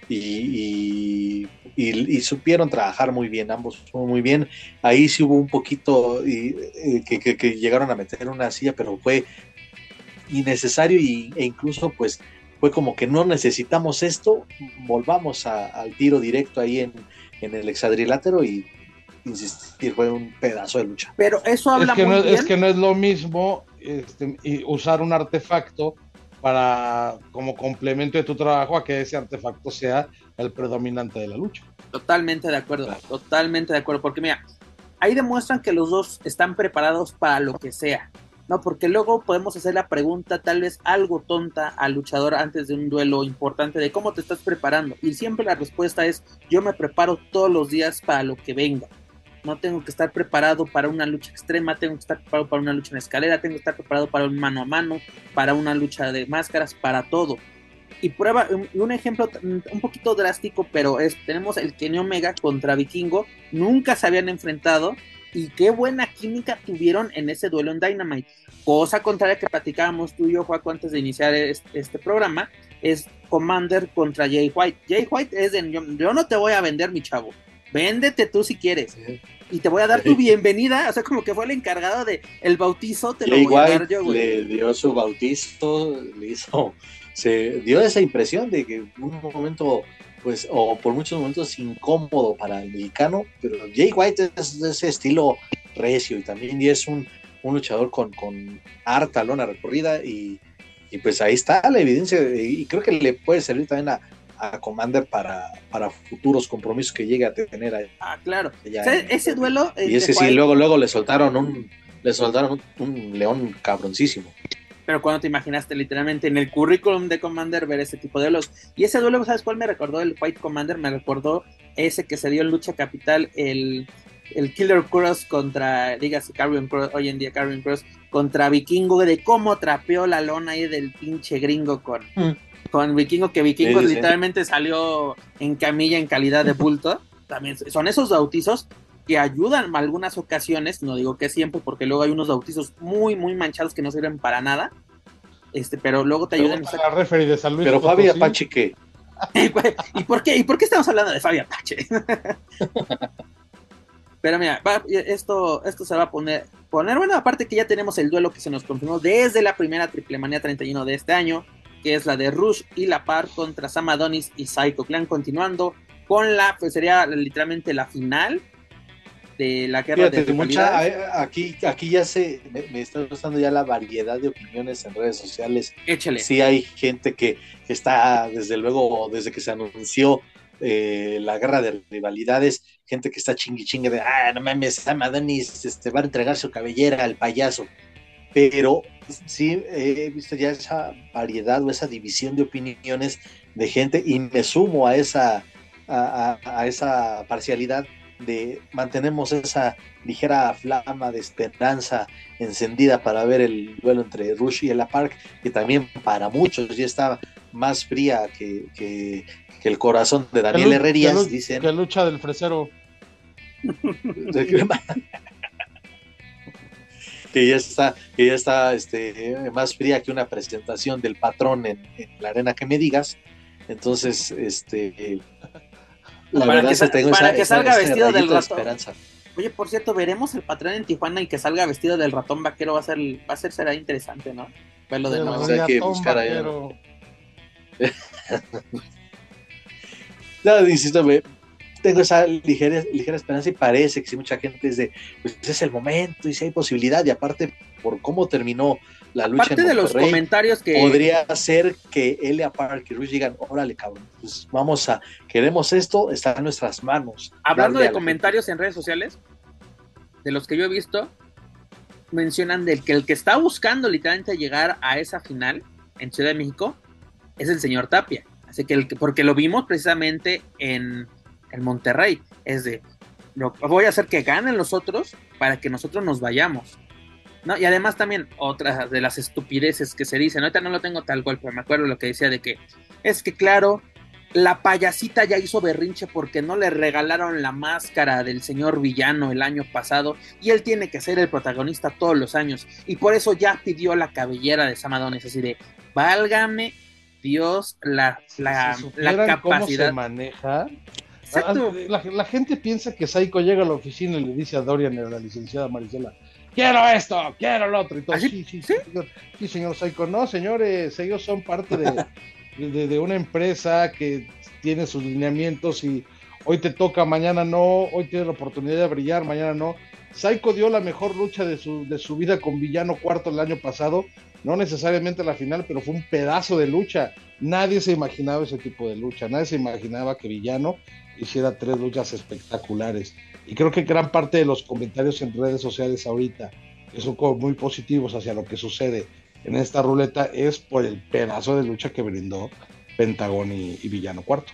y, y, y- y supieron trabajar muy bien, ambos muy bien. Ahí sí hubo un poquito y, eh, que, que- que llegaron a meter una silla, pero fue innecesario y, e incluso pues fue como que no necesitamos esto, volvamos a- al tiro directo ahí en, en el hexadrilátero y insistir, fue un pedazo de lucha. Pero eso habla es que, muy no, bien. es que no es lo mismo este, y usar un artefacto para como complemento de tu trabajo a que ese artefacto sea el predominante de la lucha. Totalmente de acuerdo, totalmente de acuerdo, porque mira, ahí demuestran que los dos están preparados para lo que sea, ¿no? Porque luego podemos hacer la pregunta tal vez algo tonta al luchador antes de un duelo importante de cómo te estás preparando. Y siempre la respuesta es, yo me preparo todos los días para lo que venga. No tengo que estar preparado para una lucha extrema, tengo que estar preparado para una lucha en escalera, tengo que estar preparado para un mano a mano, para una lucha de máscaras, para todo y prueba un, ejemplo un poquito drástico, pero es tenemos el Kenny Omega contra Vikingo, nunca se habían enfrentado y qué buena química tuvieron en ese duelo en Dynamite. Cosa contraria que platicábamos tú y yo, Juaco, antes de iniciar este, programa, es Commander contra Jay White. Jay White es de yo no te voy a vender, mi chavo. Véndete tú si quieres. Y te voy a dar tu bienvenida. O sea, como que fue el encargado de el bautizo, te lo voy a dar yo, güey. le dio su bautizo, le hizo, se dio esa impresión de que un momento, pues, o por muchos momentos incómodo para el mexicano, pero Jay White es de ese estilo recio y también es un, un luchador con, con harta lona recorrida y, y pues ahí está la evidencia y creo que le puede servir también a, a Commander para, para futuros compromisos que llegue a tener allá. Ah, claro. allá O sea, en- ese duelo. y entre ese sí, luego, luego le soltaron un, le soltaron un, un león cabroncísimo. pero cuando te imaginaste literalmente en el currículum de Commander ver ese tipo de duelos. Y ese duelo, ¿sabes cuál me recordó? El White Commander me recordó ese que se dio en Lucha Capital, el, el Killer Cross contra, dígase, Carrion Cross, hoy en día Carrion Cross, contra Vikingo, de cómo trapeó la lona ahí del pinche gringo con, Mm. Con Vikingo, que Vikingo Sí, sí, sí. literalmente salió en camilla en calidad de bulto. También son esos bautizos que ayudan en algunas ocasiones, no digo que siempre, porque luego hay unos bautizos muy, muy manchados que no sirven para nada, este, pero luego te ayudan. Para la de San Luis Pero Fabi Apache, ¿qué? ¿Y por qué? ¿Y por qué estamos hablando de Fabi Apache? Pero mira, va- esto, esto se va a poner, poner, bueno, aparte que ya tenemos el duelo que se nos confirmó desde la primera Triple Manía 31 de este año, que es la de Rush y La Par contra Sam Adonis y Psycho Clan, continuando con la, pues sería literalmente la final. de la guerra Fíjate, de mucha, rivalidades. aquí, aquí ya se me, me está gustando ya la variedad de opiniones en redes sociales. Échale. Sí hay gente que está, desde luego, desde que se anunció eh, la guerra de rivalidades, gente que está chingui chingue de, ah, no mames, Sam Adonis este, va a entregar su cabellera al payaso. Pero sí he visto ya esa variedad o esa división de opiniones de gente y me sumo a esa, a, a- a esa parcialidad de mantenemos esa ligera flama de esperanza encendida para ver el duelo entre Rush y Ella Park, que también para muchos ya está más fría que, que- que el corazón de Daniel Herrerías, dicen. Que lucha del fresero. que ya está, que ya está este, más fría que una presentación del patrón en, en la arena que me digas. Entonces, este la Para verdad que tengo para esa- salga vestido del de ratón. esperanza. Oye, por cierto, veremos el patrón en Tijuana y que salga vestido del ratón vaquero va a ser, va a ser será interesante, ¿no? Verlo de nuevo. o sea, hay que buscar allá. No, insisto, me- tengo esa ligera, ligera esperanza y parece que si mucha gente es de, pues es el momento y si hay posibilidad y aparte por cómo terminó la lucha Aparte en de los comentarios que podría ser que Elia Park y Rush digan, órale cabrón, pues vamos a, queremos esto, está en nuestras manos. Hablando de comentarios en redes sociales, de los que yo he visto, mencionan del que el que está buscando literalmente llegar a esa final en Ciudad de México es el señor Tapia. Así que, el que- porque lo vimos precisamente en, en Monterrey. Es de, lo, voy a hacer que ganen los otros para que nosotros nos vayamos. ¿No? Y además también otra de las estupideces que se dicen, ahorita no lo tengo tal cual, pero me acuerdo lo que decía de que es que claro, la payasita ya hizo berrinche porque no le regalaron la máscara del señor villano el año pasado y él tiene que ser el protagonista todos los años y por eso ya pidió la cabellera de Samadones así de válgame Dios la, la, Si la supieran cómo se capacidad maneja. Exacto. Ah, La, la gente piensa que Saiko llega a la oficina y le dice a Dorian, a la licenciada Marisela, quiero esto, quiero lo otro. Y todo, ¿Ah, sí? sí, sí, señor, sí, señor Saiko. No, señores, ellos son parte de, de, de una empresa que tiene sus lineamientos y hoy te toca, mañana no, hoy tienes la oportunidad de brillar, mañana no. Saiko dio la mejor lucha de su, de su vida con Villano Cuarto el año pasado, no necesariamente la final, pero fue un pedazo de lucha. Nadie se imaginaba ese tipo de lucha, nadie se imaginaba que Villano hiciera tres luchas espectaculares. Y creo que gran parte de los comentarios en redes sociales ahorita, que son como muy positivos hacia lo que sucede en esta ruleta, es por el pedazo de lucha que brindó Pentagón y, Villano Cuarto.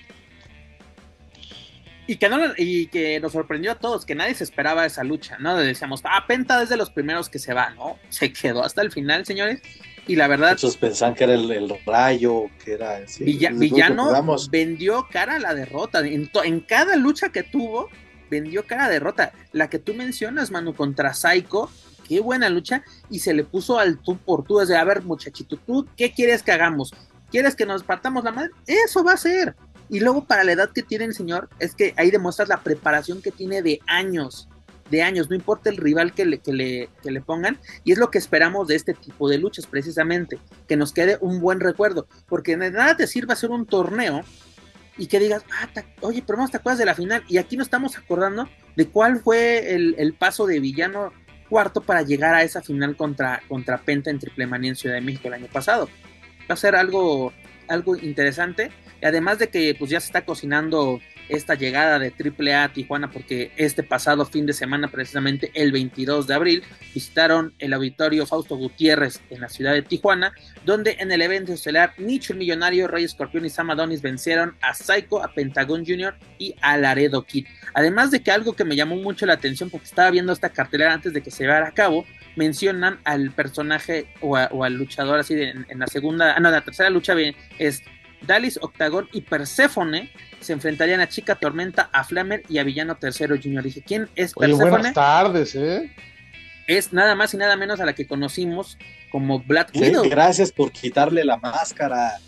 Y que, no, y que nos sorprendió a todos, que nadie se esperaba esa lucha, ¿no? Decíamos, ah, Penta es de los primeros que se va, ¿no? Se quedó hasta el final, señores. Y la verdad, Muchos pensaban que era el, el rayo, que era... sí, Villa- Villano vendió cara a la derrota. En, to- en cada lucha que tuvo, vendió cara a derrota. La que tú mencionas, Manu, contra Psycho, qué buena lucha. Y se le puso al tú por tú. De, a ver, muchachito, ¿tú qué quieres que hagamos? ¿Quieres que nos partamos la madre? Eso va a ser. Y luego, para la edad que tiene el señor, es que ahí demuestras la preparación que tiene de años. De años, no importa el rival que le, que le, que le pongan. Y es lo que esperamos de este tipo de luchas, precisamente. Que nos quede un buen recuerdo. Porque de nada te sirve hacer un torneo y que digas, ah, oye, pero no te acuerdas de la final. Y aquí nos estamos acordando de cuál fue el, el paso de Villano cuarto para llegar a esa final contra, contra Penta en Triple Manía en Ciudad de México el año pasado. Va a ser algo, algo interesante. Además de que pues ya se está cocinando esta llegada de AAA a Tijuana porque este pasado fin de semana, precisamente el 22 de abril, visitaron el auditorio Fausto Gutiérrez en la ciudad de Tijuana, donde en el evento estelar Nicho el Millonario, Rey Escorpión y Sam Adonis vencieron a Psycho, a Pentagon Jr. y a Laredo Kid. Además de que algo que me llamó mucho la atención porque estaba viendo esta cartelera antes de que se llevara a cabo, mencionan al personaje o, a- al luchador así de- en, en la segunda, ah, no, la tercera lucha es Dalis, Octagon y Perséfone se enfrentarían a Chica Tormenta, a Flamer y a Villano Tercero Junior. Dije, ¿quién es Oye, Perséfone? buenas tardes, ¿eh? Es nada más y nada menos a la que conocimos como Black Sí, Widow. gracias por quitarle la máscara.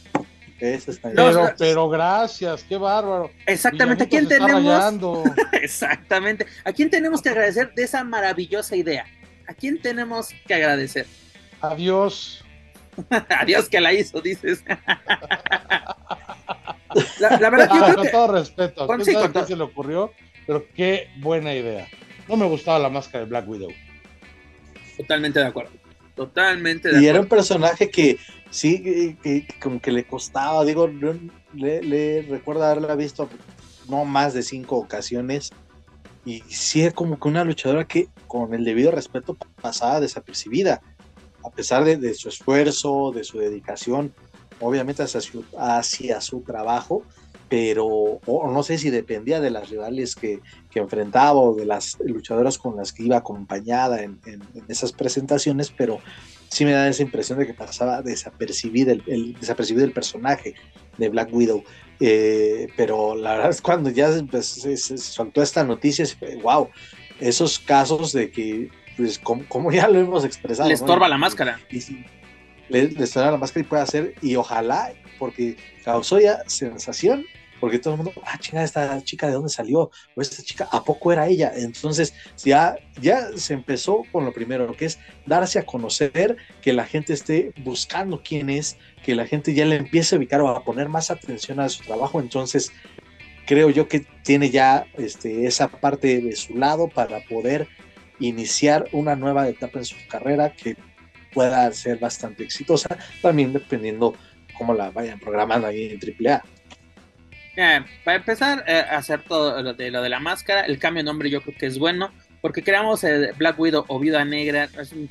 Eso está No, Pero, pero gracias, qué bárbaro. Exactamente, ¿a quién tenemos? Exactamente. ¿A quién tenemos que agradecer de esa maravillosa idea? ¿A quién tenemos que agradecer? Adiós. A Dios que la hizo, dices. la, la verdad, yo Ah, creo con que todo respeto, Con- quién sí, sabe con qué todo- se le ocurrió, pero qué buena idea. no me gustaba la máscara de Black Widow. Totalmente de acuerdo. Totalmente de y acuerdo. era un personaje que sí, que, que como que le costaba, digo, le, le recuerdo haberla visto no más de cinco ocasiones y sí era como que una luchadora que con el debido respeto pasaba desapercibida, a pesar de, de su esfuerzo, de su dedicación, obviamente hacia su, hacia su trabajo, pero o no sé si dependía de las rivales que, que, enfrentaba o de las luchadoras con las que iba acompañada en, esas presentaciones, pero sí me da esa impresión de que pasaba desapercibido el, el, desapercibido el personaje de Black Widow. Eh, pero la verdad es cuando ya pues, se, se, soltó esta noticia, wow, esos casos de que, pues como, como ya lo hemos expresado. Le estorba ¿no? la máscara. Y, y, le, le estorba la máscara y puede hacer, y ojalá, porque causó ya sensación porque todo el mundo, ah, chingada, esta chica de dónde salió, o esta chica, ¿a poco era ella? Entonces, ya, ya se empezó con lo primero, que es darse a conocer, que la gente esté buscando quién es, que la gente ya le empiece a ubicar o a poner más atención a su trabajo. Entonces, creo yo que tiene ya este, esa parte de su lado para poder iniciar una nueva etapa en su carrera que pueda ser bastante exitosa, también dependiendo cómo la vayan programando ahí en AAA. Eh, para empezar eh, a hacer todo lo de, lo de la máscara, el cambio de nombre yo creo que es bueno, porque creamos eh, Black Widow o Viuda Negra. Un,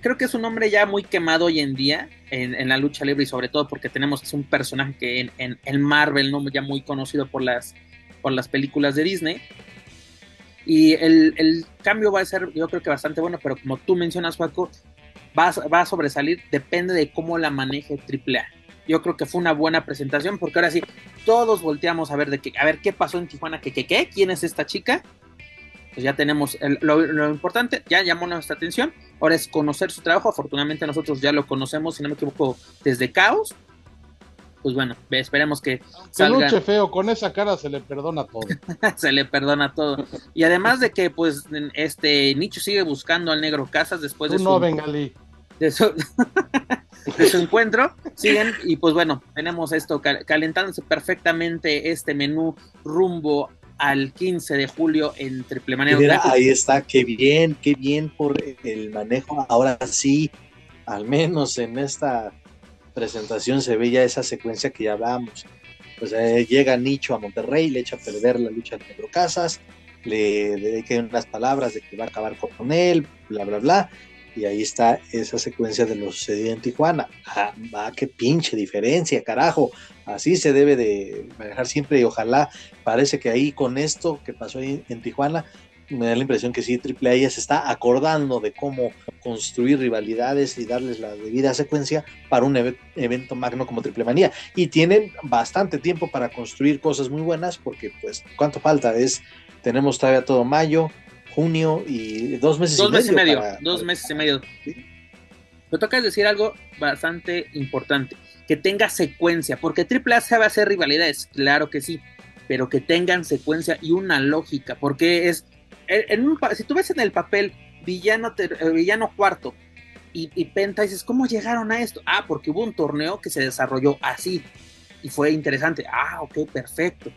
creo que es un nombre ya muy quemado hoy en día en, en la lucha libre y sobre todo porque tenemos es un personaje que en, en, en, Marvel, ¿no? ya muy conocido por las, por las películas de Disney. Y el, el, cambio va a ser, yo creo que bastante bueno, pero como tú mencionas, Paco, va, va a sobresalir, depende de cómo la maneje AAA yo creo que fue una buena presentación porque ahora sí todos volteamos a ver de qué a ver qué pasó en Tijuana que qué qué quién es esta chica pues ya tenemos lo, lo, importante ya llamó nuestra atención ahora es conocer su trabajo afortunadamente nosotros ya lo conocemos si no me equivoco desde Caos pues bueno esperemos que salga luche feo con esa cara se le perdona todo se le perdona todo y además de que pues este Nicho sigue buscando al negro Casas después Tú de no su Bengalí de su, de su encuentro. Siguen y pues bueno, tenemos esto cal calentándose perfectamente este menú rumbo al 15 de julio en Triple. Mira, ahí está, qué bien, qué bien por el manejo. Ahora sí, al menos en esta presentación se ve ya esa secuencia que ya hablamos. Pues llega Nicho a Monterrey, le echa a perder la lucha de Pedro Casas, le dedica unas palabras de que va a acabar con él, bla, bla, bla y ahí está esa secuencia de lo sucedido en Tijuana. Ah, va, qué pinche diferencia, carajo. Así se debe de manejar siempre y ojalá parece que ahí con esto que pasó en Tijuana, me da la impresión que sí, AAA ya se está acordando de cómo construir rivalidades y darles la debida secuencia para un ev evento magno como Triple Manía. Y tienen bastante tiempo para construir cosas muy buenas porque pues cuánto falta es, tenemos todavía todo mayo, junio y dos meses dos y meses medio. y medio para, dos para... meses y medio. ¿Sí? Me toca decir algo bastante importante, que tenga secuencia, porque AAA sabe hacer rivalidades, claro que sí, pero que tengan secuencia y una lógica, porque es, en un, si tú ves en el papel villano, eh, villano cuarto y, y Penta, dices, ¿cómo llegaron a esto? Ah, porque hubo un torneo que se desarrolló así y fue interesante. Ah, ok, perfecto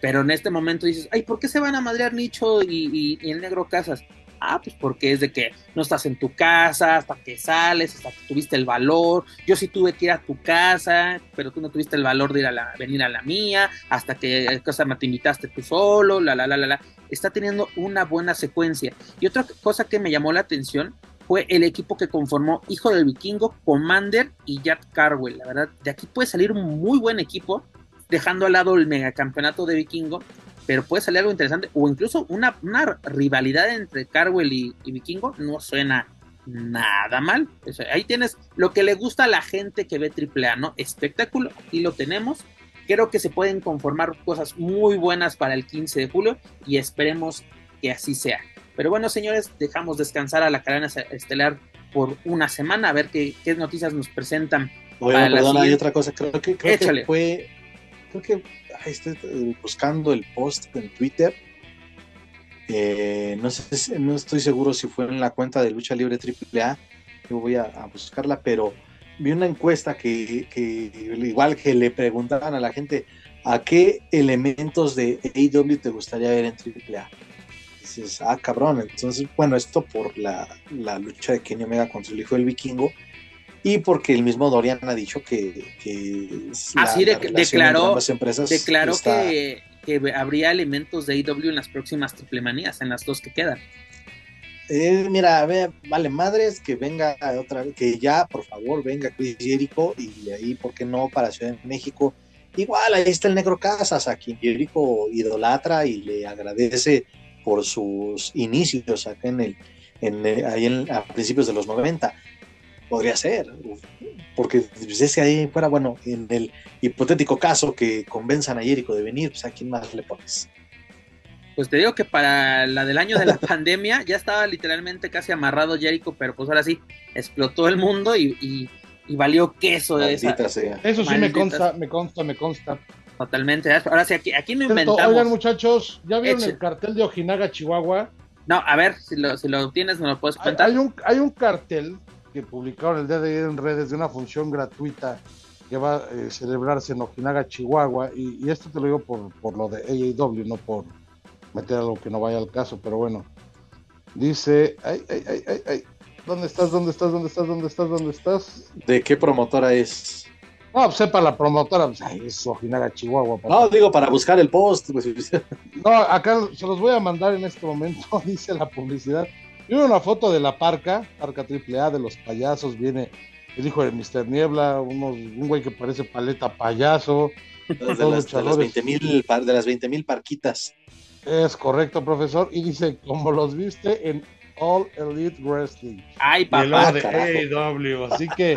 pero en este momento dices, ay, ¿por qué se van a madrear Nicho y, y, el negro Casas? Ah, pues porque es de que no estás en tu casa, hasta que sales, hasta que tuviste el valor. Yo sí tuve que ir a tu casa, pero tú no tuviste el valor de ir a venir a la mía, hasta que cosa te invitaste tú solo, la, la, la, la, la. Está teniendo una buena secuencia. Y otra cosa que me llamó la atención fue el equipo que conformó Hijo del Vikingo, Commander y Jack Carwell. La verdad, de aquí puede salir un muy buen equipo dejando al lado el megacampeonato de Vikingo, pero puede salir algo interesante, o incluso una, una rivalidad entre Carwell y, y, Vikingo, no suena nada mal. O sea, ahí tienes lo que le gusta a la gente que ve AAA, ¿no? Espectáculo, y lo tenemos. Creo que se pueden conformar cosas muy buenas para el 15 de julio y esperemos que así sea. Pero bueno, señores, dejamos descansar a la cadena estelar por una semana a ver qué, qué noticias nos presentan. Perdona, hay otra cosa, creo que, creo que fue creo que estoy buscando el post en Twitter. Eh, no sé, no estoy seguro si fue en la cuenta de Lucha Libre AAA. Yo voy a, buscarla, pero vi una encuesta que, que, igual que le preguntaban a la gente a qué elementos de AEW te gustaría ver en AAA. dices, ah, cabrón. Entonces, bueno, esto por la, la lucha de Kenny Omega contra el hijo del vikingo y porque el mismo Dorian ha dicho que, que así de, declaró, empresas declaró que, que, habría elementos de AEW en las próximas triple manías, en las dos que quedan. Eh, mira, a ver, vale madres que venga otra vez, que ya por favor venga Chris Jericho y ahí, ¿por qué no? Para Ciudad de México. Igual, ahí está el Negro Casas, a quien Jericho idolatra y le agradece por sus inicios acá en el, en, ahí en, a principios de los 90. Podría ser, porque es que ahí fuera, bueno, en el hipotético caso que convenzan a Jericho de venir, pues a quién más le pones. Pues te digo que para la del año de la pandemia ya estaba literalmente casi amarrado Jericho, pero pues ahora sí, explotó el mundo y, valió queso de esa. Eso sí me consta, me consta, me consta. Totalmente. Ahora sí, aquí, aquí no inventamos. Oigan, muchachos, ¿ya vieron el cartel de Ojinaga, Chihuahua? No, a ver, si lo, si lo tienes, me lo puedes contar. Hay, un, hay un cartel que publicaron el día de ayer en redes de una función gratuita que va a eh, celebrarse en Ojinaga, Chihuahua, y, esto te lo digo por, por lo de AAW, no por meter algo que no vaya al caso, pero bueno. Dice, ay, ay, ay, ay, ay, ¿dónde estás? ¿Dónde estás? ¿Dónde estás? ¿Dónde estás? ¿Dónde estás? ¿De qué promotora es? No, pues sepa la promotora, pues, ay, es Ojinaga, Chihuahua. No, digo, para buscar el post. Pues. no, acá se los voy a mandar en este momento, dice la publicidad. Viene una foto de la parca, parca AAA de los payasos, viene el hijo de Mr. Niebla, un güey que parece paleta payaso. De, las, de las 20 mil parquitas. Es correcto, profesor. Y dice, como los viste en All Elite Wrestling. Ay, papá. De AEW. Así que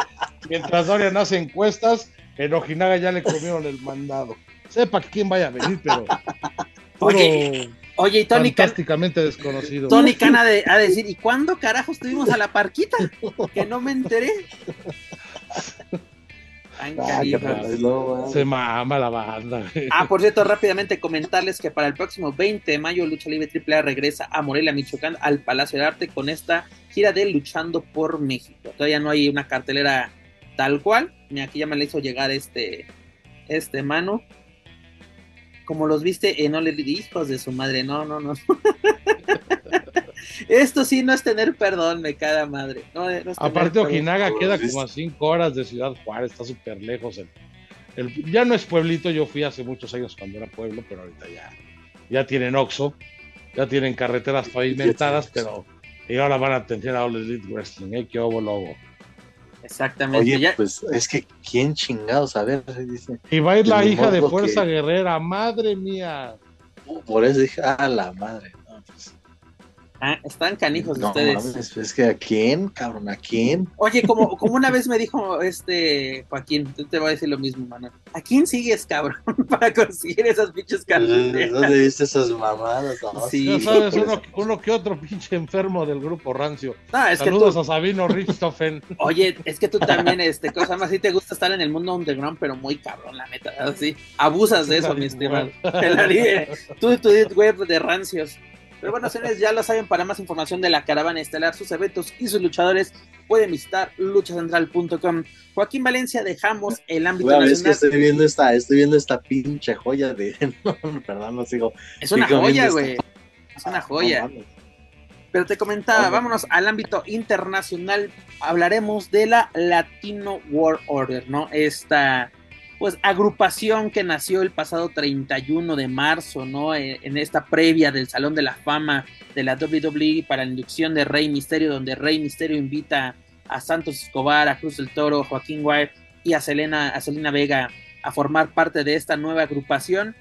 mientras Dorian hace encuestas, en Ojinaga ya le comieron el mandado. Sepa quién vaya a venir, pero. Oye, oye, y Tony Fantásticamente desconocido. Tony Khan ha de, a decir, ¿y cuándo carajo estuvimos a la parquita? Que no me enteré. Ah, se mama la banda. Ah, por cierto, rápidamente comentarles que para el próximo 20 de mayo Lucha Libre AAA regresa a Morelia, Michoacán, al Palacio de Arte con esta gira de Luchando por México. Todavía no hay una cartelera tal cual. Aquí ya me la hizo llegar este, este mano. Como los viste en Ole Hijos de su madre. No, no, no. Esto sí no es tener perdón, me cada madre. Aparte, Ojinaga queda como a cinco horas de Ciudad Juárez, está súper lejos. El, ya no es pueblito, yo fui hace muchos años cuando era pueblo, pero ahorita ya, ya tienen Oxo, ya tienen carreteras pavimentadas, pero y ahora van a atender a All Elite Wrestling, ¿eh? Que obo lobo. Exactamente. Oye, pues es que quién chingados, a ver, dice. Y va a ir la hija de Fuerza Guerrera, madre mía. Por eso dije, ah, la madre. Ah, están canijos ustedes. es que a quién, cabrón, a quién. Oye, como, como una vez me dijo este Joaquín, tú te voy a decir lo mismo, mano. ¿A quién sigues, cabrón, para conseguir esas pinches cartas? ¿Dónde viste esas mamadas? Sí. sabes, uno, que otro pinche enfermo del grupo rancio. No, es Saludos que tú... a Sabino Richthofen. Oye, es que tú también, este, cosa más, sí te gusta estar en el mundo underground, pero muy cabrón, la neta, así. Abusas de eso, mi estimado. Tú y tu web de rancios. Pero bueno, señores, ya lo saben, para más información de la caravana estelar, sus eventos y sus luchadores, pueden visitar luchacentral.com. Joaquín Valencia, dejamos el ámbito nacional. Es que estoy viendo esta, estoy viendo esta pinche joya de... perdón, no sigo. Es una joya, güey. Es una joya. Pero te comentaba, vámonos al ámbito internacional. Hablaremos de la Latino World Order, ¿no? Esta pues agrupación que nació el pasado 31 de marzo, ¿no? Eh, en esta previa del Salón de la Fama de la WWE para la inducción de Rey Misterio, donde Rey Misterio invita a Santos Escobar, a Cruz del Toro, Joaquín White y a Selena, a Selena Vega a formar parte de esta nueva agrupación.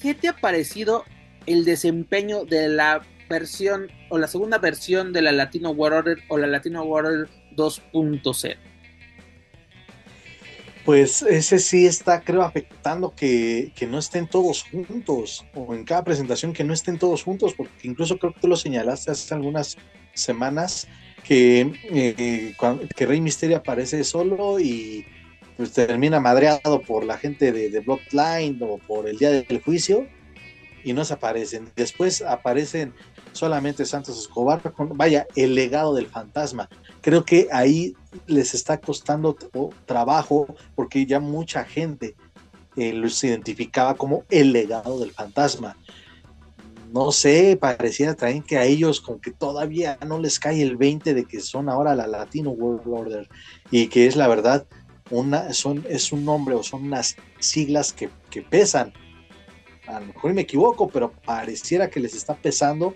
¿Qué te ha parecido el desempeño de la versión o la segunda versión de la Latino Order o la Latino Order 2.0? Pues ese sí está, creo, afectando que, no estén todos juntos, o en cada presentación que no estén todos juntos, porque incluso creo que tú lo señalaste hace algunas semanas, que, eh, que Rey Misterio aparece solo y pues termina madreado por la gente de, de Bloodline o por el día del juicio, y no se aparecen. Después aparecen solamente Santos Escobar, vaya, el legado del fantasma. Creo que ahí les está costando trabajo porque ya mucha gente eh, los identificaba como el legado del fantasma. no sé, pareciera también que a ellos como que todavía no les cae el 20 de que son ahora la Latino World Order y que es la verdad una, son, es un nombre o son unas siglas que, pesan. A lo mejor me equivoco, pero pareciera que les está pesando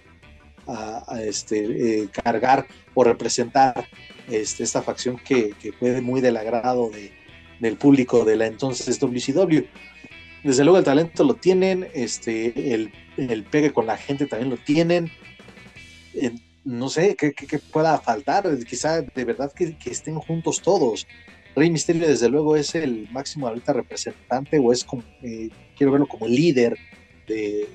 a, este, eh, cargar o representar este, esta facción que, que, fue muy del agrado de, del público de la entonces WCW. Desde luego el talento lo tienen, este, el, el pegue con la gente también lo tienen. no sé qué, pueda faltar, quizá de verdad que, que estén juntos todos. Rey Misterio desde luego es el máximo ahorita representante o es como, eh, quiero verlo como líder de,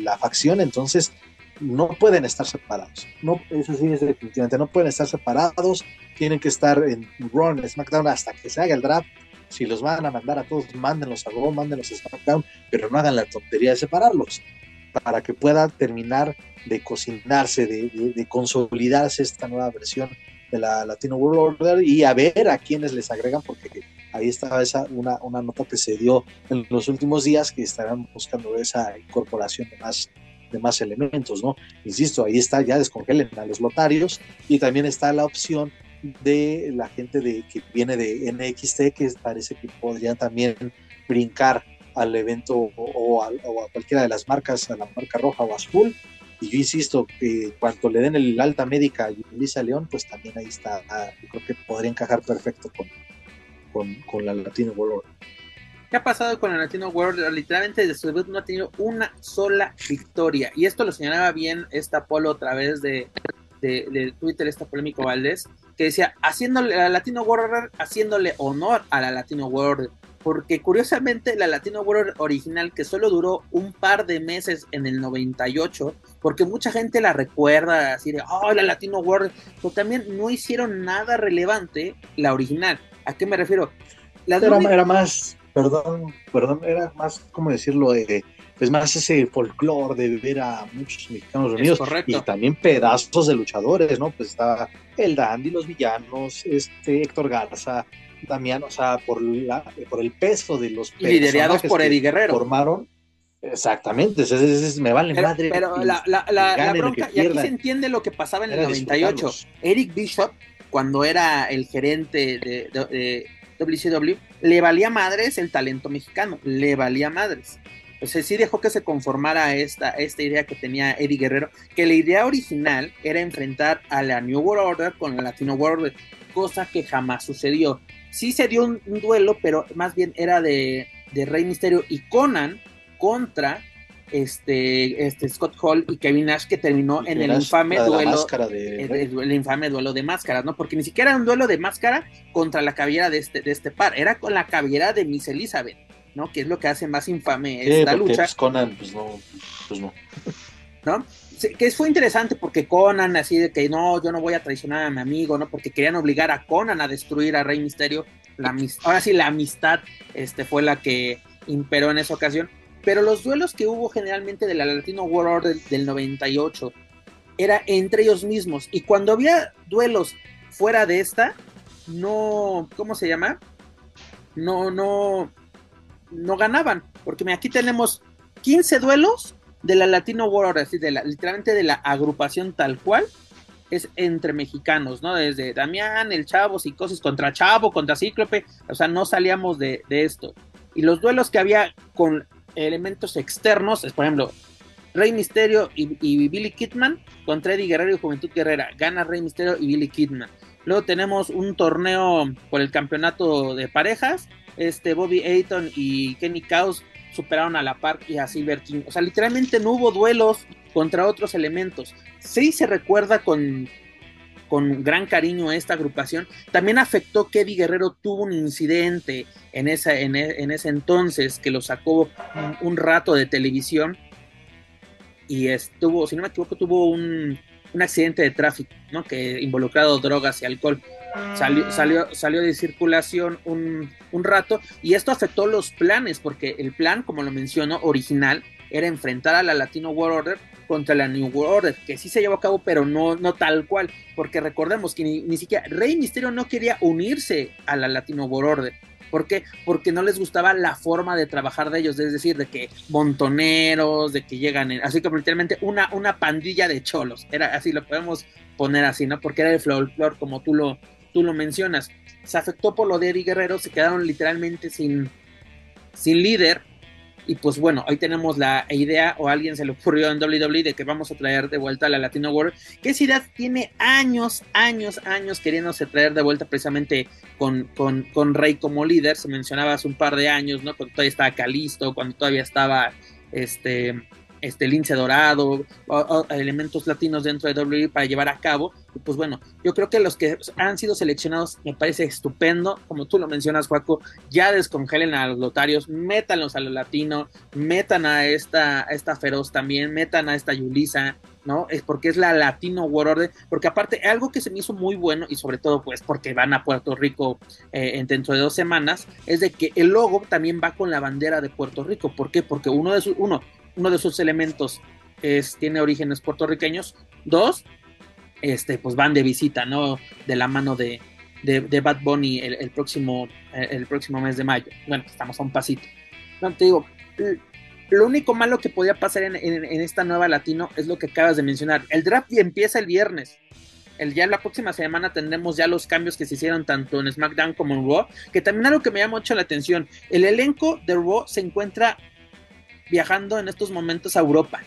la facción, entonces no pueden estar separados. No, eso sí es definitivamente, no pueden estar separados, tienen que estar en Raw, SmackDown hasta que se haga el draft. Si los van a mandar a todos, mándenlos a Raw, mándenlos a SmackDown, pero no hagan la tontería de separarlos para que pueda terminar de cocinarse, de consolidarse esta nueva versión de la Latino World Order y a ver a quiénes les agregan, porque ahí estaba esa, una, una nota que se dio en los últimos días que estarán buscando esa incorporación de más, de más elementos, ¿no? Insisto, ahí está, ya descongelen a los lotarios y también está la opción de la gente de, que viene de NXT, que parece que podrían también brincar al evento o, o, a, o, a, cualquiera de las marcas, a la marca roja o azul, y yo insisto, que cuando le den el alta médica a Lisa León, pues también ahí está, ah, yo creo que podría encajar perfecto con, con, la Latino World ¿Qué ha pasado con la Latino World? Literalmente desde su debut no ha tenido una sola victoria. Y esto lo señalaba bien esta Polo a través de, de, Twitter, esta polémico Valdés, que decía, haciéndole a la Latino World, haciéndole honor a la Latino World porque curiosamente la Latino World original, que solo duró un par de meses en el 98, porque mucha gente la recuerda así de, oh, la Latino World, pero también no hicieron nada relevante la original. ¿A qué me refiero? era, más, perdón, perdón, era más, ¿cómo decirlo? Eh, pues más ese folclore de ver a muchos mexicanos reunidos y también pedazos de luchadores, ¿no? Pues estaba el Dandy, los villanos, este Héctor Garza, Damián, o sea, por, la, por el peso de los liderados por Eddie Guerrero. Formaron. Exactamente, es, me vale madre. Pero la, la, la, bronca, y aquí se entiende lo que pasaba en el 98. Eric Bishop, cuando era el gerente de, de, WCW, le valía madres el talento mexicano, le valía madres. O sí dejó que se conformara esta, esta idea que tenía Eddie Guerrero, que la idea original era enfrentar a la New World Order con la Latino World Order, cosa que jamás sucedió sí se dio un, duelo, pero más bien era de, Rey Misterio y Conan contra este, este Scott Hall y Kevin Nash que terminó en el infame duelo el, infame duelo de máscaras, ¿no? Porque ni siquiera era un duelo de máscara contra la cabellera de este, de este par, era con la cabellera de Miss Elizabeth, ¿no? Que es lo que hace más infame esta lucha. Pues, Conan, pues no, pues no. ¿No? que fue interesante porque Conan, así de que no, yo no voy a traicionar a mi amigo, ¿no? Porque querían obligar a Conan a destruir a Rey Misterio. La, ahora sí, la amistad este, fue la que imperó en esa ocasión. Pero los duelos que hubo generalmente de la Latino World Order del 98 era entre ellos mismos. Y cuando había duelos fuera de esta, no, ¿cómo se llama? No, no, no ganaban. Porque aquí tenemos 15 duelos de la Latino World, así de la, literalmente de la agrupación tal cual, es entre mexicanos, ¿no? Desde Damián, el Chavo, Psicosis contra Chavo, contra Cíclope, o sea, no salíamos de, esto. Y los duelos que había con elementos externos, es por ejemplo, Rey Misterio y, y, Billy Kidman contra Eddie Guerrero y Juventud Guerrera. Gana Rey Misterio y Billy Kidman. Luego tenemos un torneo por el campeonato de parejas. Este Bobby Ayton y Kenny Chaos superaron a la Park y a Silver King. O sea, literalmente no hubo duelos contra otros elementos. Sí se recuerda con, con gran cariño a esta agrupación. También afectó que Eddie Guerrero tuvo un incidente en, esa, en, e, ese entonces que lo sacó un, rato de televisión y estuvo, si no me equivoco, tuvo un, un accidente de tráfico, ¿no? Que involucrado drogas y alcohol. Salió, salió, salió de circulación un, rato y esto afectó los planes porque el plan, como lo menciono, original era enfrentar a la Latino World Order contra la New World Order, que sí se llevó a cabo, pero no, no tal cual, porque recordemos que ni, siquiera Rey Misterio no quería unirse a la Latino World Order, ¿Por qué? Porque no les gustaba la forma de trabajar de ellos, es decir, de que montoneros, de que llegan, así como literalmente una, una pandilla de cholos, era así, lo podemos poner así, ¿no? Porque era el folclore, como tú lo, tú lo mencionas. Se afectó por lo de Eddie Guerrero, se quedaron literalmente sin, sin líder, y pues bueno, hoy tenemos la idea, o a alguien se le ocurrió en WWE, de que vamos a traer de vuelta a la Latino World, que esa idea tiene años, años, años queriéndose traer de vuelta precisamente con, con, con Rey como líder. Se mencionaba hace un par de años, ¿no? Cuando todavía estaba Calisto, cuando todavía estaba este este lince dorado, elementos latinos dentro de WWE para llevar a cabo. Y pues bueno, yo creo que los que han sido seleccionados me parece estupendo, como tú lo mencionas, Juaco, ya descongelen a los lotarios, métanlos a lo latino, metan a esta, esta feroz también, metan a esta Yulisa, ¿no? Es porque es la Latino World Order, porque aparte algo que se me hizo muy bueno y sobre todo pues porque van a Puerto Rico eh, dentro de dos semanas, es de que el logo también va con la bandera de Puerto Rico, ¿por qué? Porque uno de sus, uno, uno de sus elementos es, tiene orígenes puertorriqueños. Dos, este, pues van de visita, ¿no? De la mano de, de, Bad Bunny el, próximo, el próximo mes de mayo. Bueno, estamos a un pasito. No, te digo, lo único malo que podía pasar en, esta nueva latino es lo que acabas de mencionar. El draft empieza el viernes. El, ya la próxima semana tendremos ya los cambios que se hicieron tanto en SmackDown como en Raw, que también algo que me llama mucho la atención, el elenco de Raw se encuentra viajando en estos momentos a Europa.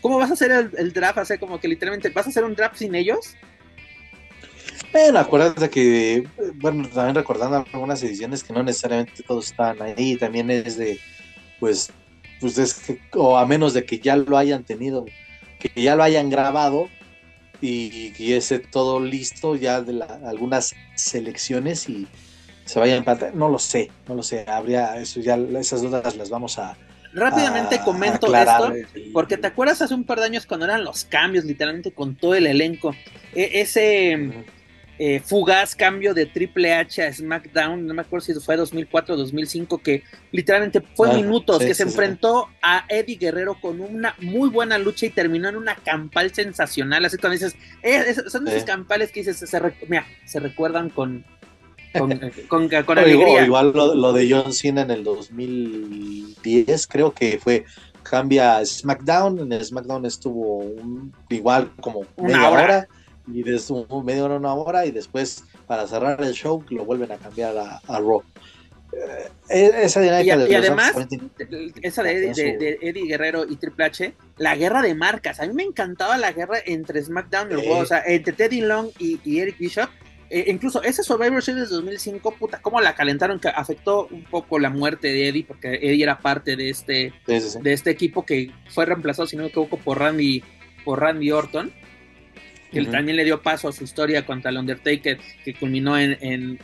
¿Cómo vas a hacer el, draft? O como que literalmente, ¿vas a hacer un draft sin ellos? Bueno, acuérdate que, bueno, también recordando algunas ediciones que no necesariamente todos están ahí, también es de, pues, pues es que, o a menos de que ya lo hayan tenido, que ya lo hayan grabado y, y ese todo listo ya de algunas selecciones y se vayan para no lo sé, no lo sé, habría eso ya esas dudas las vamos a, Rápidamente comento esto, porque te acuerdas hace un par de años cuando eran los cambios, literalmente con todo el elenco. E, ese eh, fugaz cambio de Triple H a SmackDown, no me acuerdo si fue 2004 o 2005, que literalmente fue minutos, que se enfrentó a Eddie Guerrero con una muy buena lucha y terminó en una campal sensacional. Así cuando dices, eh, son esos campales que dices, se, mira, se recuerdan con, con, con, alegría. Igual lo, de John Cena en el 2010, creo que fue cambia SmackDown, en SmackDown estuvo igual como media hora. y desde un media hora una hora y después para cerrar el show lo vuelven a cambiar a, Raw. Eh, e, esa dinámica y, de y además, esa de, Eddie Guerrero y Triple H, la guerra de marcas. A mí me encantaba la guerra entre SmackDown y Raw, o sea, entre Teddy Long y, y Eric Bishop eh, incluso ese Survivor Series de 2005, puta, cómo la calentaron, que afectó un poco la muerte de Eddie, porque Eddie era parte de este, De este equipo que fue reemplazado, si no me equivoco, por Randy, por Randy Orton, que también le dio paso a su historia contra el Undertaker, que culminó en, en,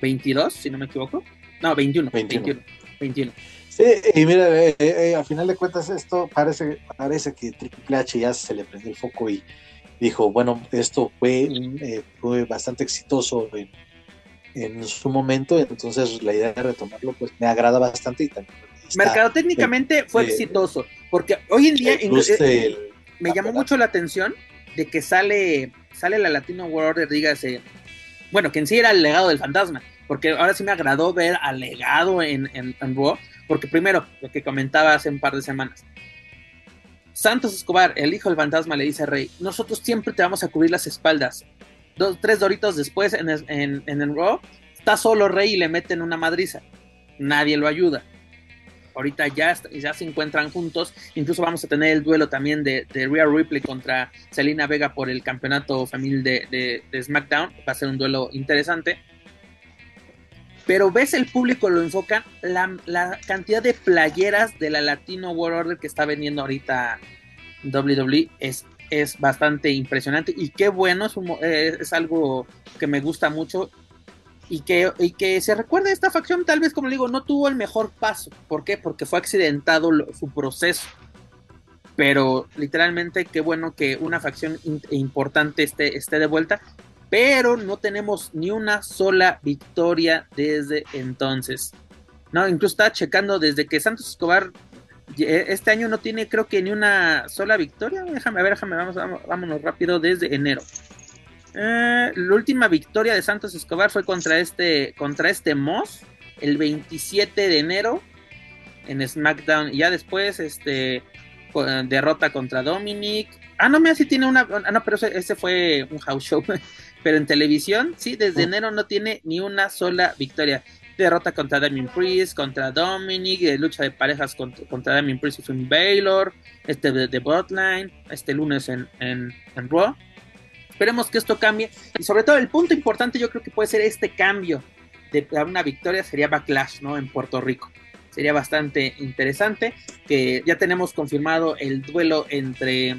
22, si no me equivoco. No, 21, 21. 21. Sí, y mira, eh, eh, a final de cuentas esto parece, parece que Triple H ya se le prendió el foco y dijo, bueno, esto fue, eh, fue bastante exitoso en, su momento, entonces la idea de retomarlo pues me agrada bastante y también Mercado técnicamente fue exitoso, porque hoy en día me llamó mucho la atención de que sale, sale la Latino World Order, dígase, bueno, que en sí era el legado del fantasma, porque ahora sí me agradó ver al legado en, en, en Raw, porque primero, lo que comentaba hace un par de semanas, Santos Escobar, el hijo del fantasma, le dice a Rey, nosotros siempre te vamos a cubrir las espaldas. Dos, tres doritos después en, el Raw, está solo Rey y le meten una madriza. Nadie lo ayuda. Ahorita ya, ya se encuentran juntos. Incluso vamos a tener el duelo también de, de Rhea Ripley contra Selena Vega por el campeonato familiar de, de SmackDown. Va a ser un duelo interesante pero ves el público lo enfocan, la, cantidad de playeras de la Latino World Order que está vendiendo ahorita WWE es, es bastante impresionante y qué bueno, es, eh, es algo que me gusta mucho y que, y que se recuerda esta facción, tal vez como le digo, no tuvo el mejor paso. ¿Por qué? Porque fue accidentado su proceso. Pero literalmente qué bueno que una facción importante esté, esté de vuelta pero no tenemos ni una sola victoria desde entonces. No, incluso está checando desde que Santos Escobar este año no tiene creo que ni una sola victoria. Déjame, a ver, déjame, vamos, vámonos rápido desde enero. Eh, la última victoria de Santos Escobar fue contra este, contra este Moss el 27 de enero en SmackDown. Y ya después, este, derrota contra Dominic. Ah, no, mira, si tiene una. Ah, no, pero ese, fue un house show. pero en televisión, sí, desde oh. enero no tiene ni una sola victoria. Derrota contra Damien Priest, contra Dominic, de lucha de parejas contra, contra Damien Priest y Finn Baylor, este de, de Botline, este lunes en, en, en Raw. Esperemos que esto cambie. Y sobre todo, el punto importante yo creo que puede ser este cambio de una victoria sería Backlash, ¿no? En Puerto Rico. Sería bastante interesante. Que ya tenemos confirmado el duelo entre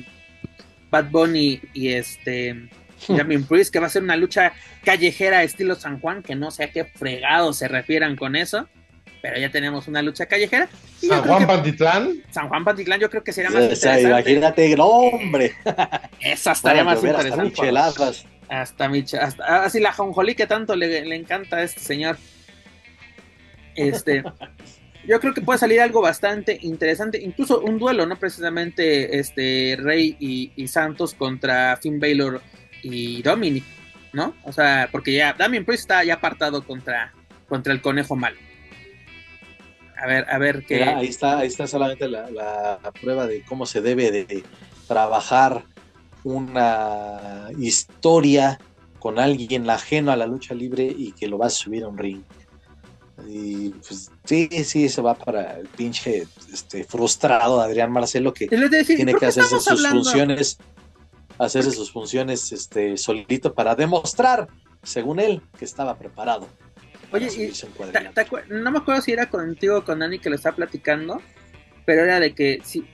Bad Bunny y este Damien Priest, que va a ser una lucha callejera estilo San Juan, que no sé a qué fregado se refieran con eso. Pero ya tenemos una lucha callejera. ¿San Juan Pantitlán? San Juan Pantitlán yo creo que sería más interesante. Imagínate, hombre. Esa estaría más interesante. Hasta mi hasta, así ah, la jonjolí que tanto le, le, encanta a este señor. Este, yo creo que puede salir algo bastante interesante, incluso un duelo, no precisamente este Rey y, Santos contra Finn Baylor y Dominic, ¿no? O sea, porque ya Damien Priest está ya apartado contra, contra el conejo malo. A ver, a ver qué. ahí está, ahí está solamente la, la, prueba de cómo se debe de trabajar una historia con alguien ajeno a la lucha libre y que lo va a subir a un ring. Y pues sí, sí, se va para el pinche este, frustrado Adrián Marcelo que tiene que hacerse sus funciones, hacerse sus funciones este, solito para demostrar, según él, que estaba preparado. Oye, no me acuerdo si era contigo o con Dani que lo está platicando, pero era de que si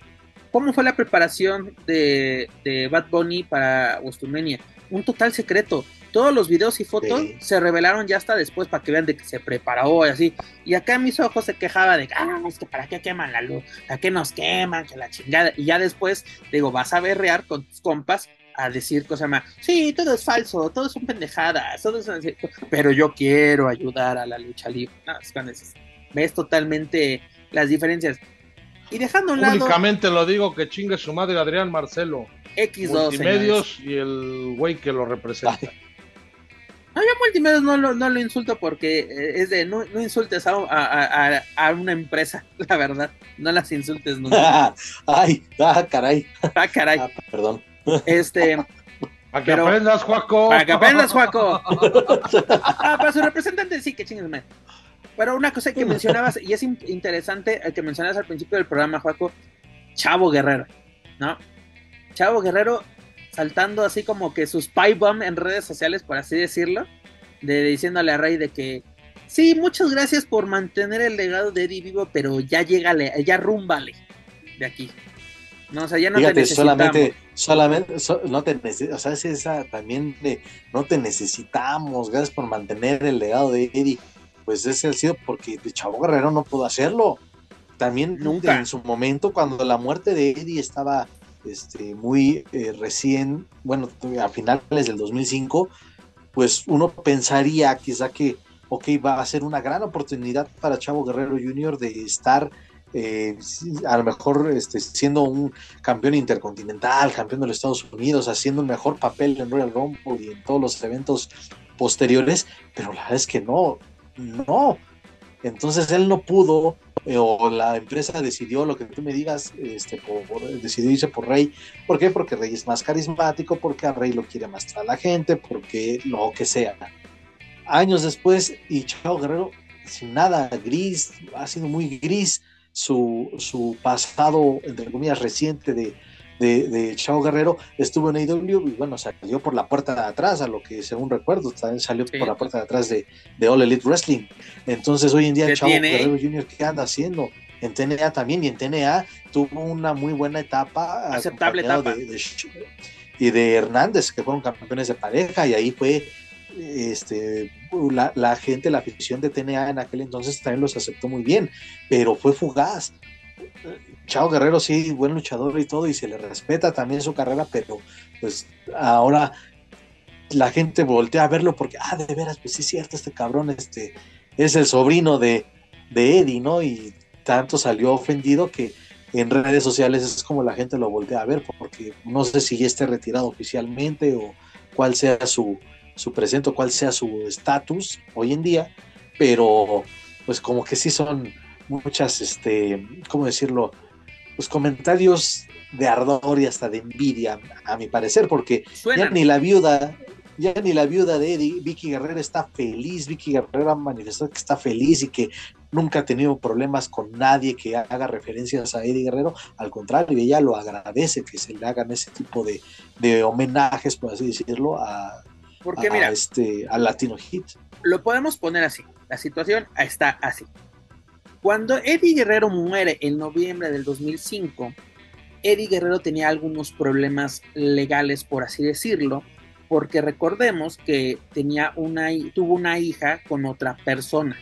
¿Cómo fue la preparación de, Bad Bunny para Wostumenia? Un total secreto. Todos los videos y fotos se revelaron ya hasta después para que vean de que se preparó y así. Y acá mis ojos se quejaba de, ah, es que para qué queman la luz, para qué nos queman, que la chingada. Y ya después, digo, vas a berrear con tus compas a decir cosas más, sí, todo es falso, todo son pendejadas, todo es... pero yo quiero ayudar a la lucha libre. No, ves totalmente las diferencias. Y dejando un lado. Públicamente lo digo que chingue su madre Adrián Marcelo. X2. Multimedios y el güey que lo representa. No, yo multimedios no lo, no lo insulto porque eh, es de no, no insultes a, a, a, una empresa, la verdad. No las insultes nunca. Ay, ah, caray. Ah, caray. Ah, perdón. Este. Para que aprendas, Juaco. Para que aprendas, Juaco. ah, para su representante sí, que chingues, pero una cosa que mencionabas, y es interesante, el que mencionabas al principio del programa, Juaco, Chavo Guerrero, ¿no? Chavo Guerrero saltando así como que sus spy bomb en redes sociales, por así decirlo, de, diciéndole a Rey de que sí, muchas gracias por mantener el legado de Eddie vivo, pero ya llegale, ya rúmbale de aquí. No, o sea, ya no te necesitamos. solamente, solamente, no te o sea, es esa también de no te necesitamos, gracias por mantener el legado de Eddie pues ese ha sido porque de Chavo Guerrero no pudo hacerlo. También nunca en su momento, cuando la muerte de Eddie estaba este, muy eh, recién, bueno, a finales del 2005, pues uno pensaría quizá que, ok, va a ser una gran oportunidad para Chavo Guerrero Jr. de estar eh, a lo mejor este, siendo un campeón intercontinental, campeón de los Estados Unidos, haciendo un mejor papel en Royal Rumble y en todos los eventos posteriores, pero la verdad es que no, no. Entonces él no pudo, eh, o la empresa decidió lo que tú me digas, este, decidió irse por Rey. ¿Por qué? Porque Rey es más carismático, porque a Rey lo quiere más a la gente, porque lo que sea. Años después, y Chao Guerrero, sin nada, gris, ha sido muy gris su, su pasado, entre comillas, reciente de, de, de Chao Guerrero, estuvo en AEW y bueno, salió por la puerta de atrás, a lo que según recuerdo, también salió por la puerta de atrás de, de All Elite Wrestling. Entonces hoy en día Chao Guerrero Jr., ¿qué anda haciendo? En TNA también, y en TNA tuvo una muy buena etapa. Aceptable etapa. y de Hernández, que fueron campeones de pareja, y ahí fue este, la, la, gente, la afición de TNA en aquel entonces también los aceptó muy bien, pero fue fugaz. Chao Guerrero sí, buen luchador y todo, y se le respeta también su carrera, pero pues ahora la gente voltea a verlo porque, ah, de veras, pues sí es cierto, este cabrón este, es el sobrino de, de Eddie, ¿no? Y tanto salió ofendido que en redes sociales es como la gente lo voltea a ver, porque no sé si ya esté retirado oficialmente o, cuál sea su, su presente, cuál sea su estatus hoy en día, pero pues como que sí son muchas, este, ¿cómo decirlo? Pues comentarios de ardor y hasta de envidia, a mi parecer, porque ya ni la viuda, ya ni la viuda de Eddie, Vicky Guerrero está feliz, Vicky Guerrero ha manifestado que está feliz y que nunca ha tenido problemas con nadie que haga referencias a Eddie Guerrero, al contrario, ella lo agradece que se le hagan ese tipo de, de homenajes, por así decirlo, a, Porque, mira, este, al Latino Hit. Lo podemos poner así, la situación está así. Cuando Eddie Guerrero muere en noviembre del 2005, Eddie Guerrero tenía algunos problemas legales, por así decirlo, porque recordemos que tenía una, tuvo una hija con otra persona.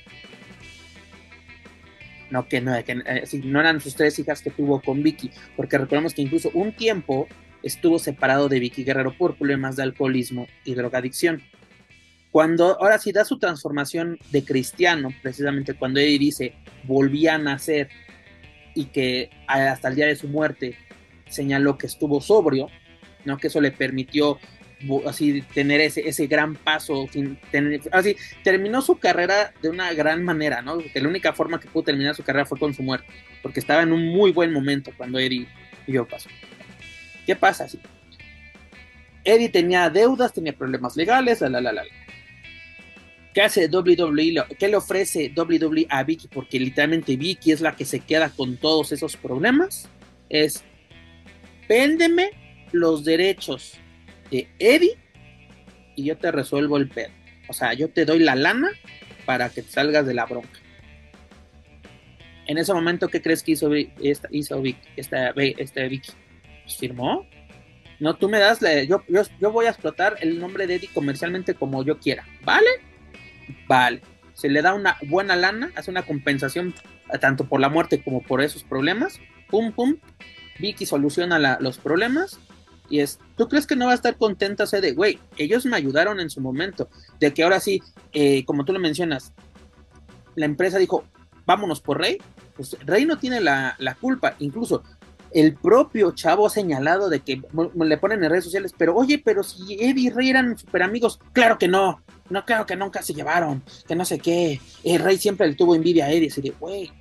No, que no, que, eh, no eran sus tres hijas que tuvo con Vicky, porque recordemos que incluso un tiempo estuvo separado de Vicky Guerrero por problemas de alcoholismo y drogadicción. Cuando ahora sí da su transformación de cristiano, precisamente cuando Eddie dice volví a nacer y que hasta el día de su muerte señaló que estuvo sobrio, ¿no? Que eso le permitió así tener ese, ese gran paso, tener, así terminó su carrera de una gran manera, ¿no? Porque la única forma que pudo terminar su carrera fue con su muerte, porque estaba en un muy buen momento cuando Eddie dio paso. ¿Qué pasa? Así? Eddie tenía deudas, tenía problemas legales, la, la, la, la. ¿Qué hace WWE? ¿Qué le ofrece WWE a Vicky? Porque literalmente Vicky es la que se queda con todos esos problemas. Es, véndeme los derechos de Eddie y yo te resuelvo el pedo. O sea, yo te doy la lana para que salgas de la bronca. En ese momento, ¿qué crees que hizo, esta, hizo Vicky? Esta, Vicky? Pues firmó. No, tú me das, la, yo, yo, yo voy a explotar el nombre de Eddie comercialmente como yo quiera. ¿Vale? Vale. Se le da una buena lana, hace una compensación tanto por la muerte como por esos problemas. Pum, pum. Vicky soluciona los problemas. Y es, ¿tú crees que no va a estar contenta de, güey, ellos me ayudaron en su momento, de que ahora sí, eh, como tú lo mencionas, la empresa dijo, vámonos por Rey, pues Rey no tiene la, la culpa, incluso el propio chavo ha señalado de que le ponen en redes sociales, pero oye, pero si Eddie y Rey eran super amigos, claro que no, no, claro que nunca se llevaron, que no sé qué, el Rey siempre le tuvo envidia a Eddie, así de, güey,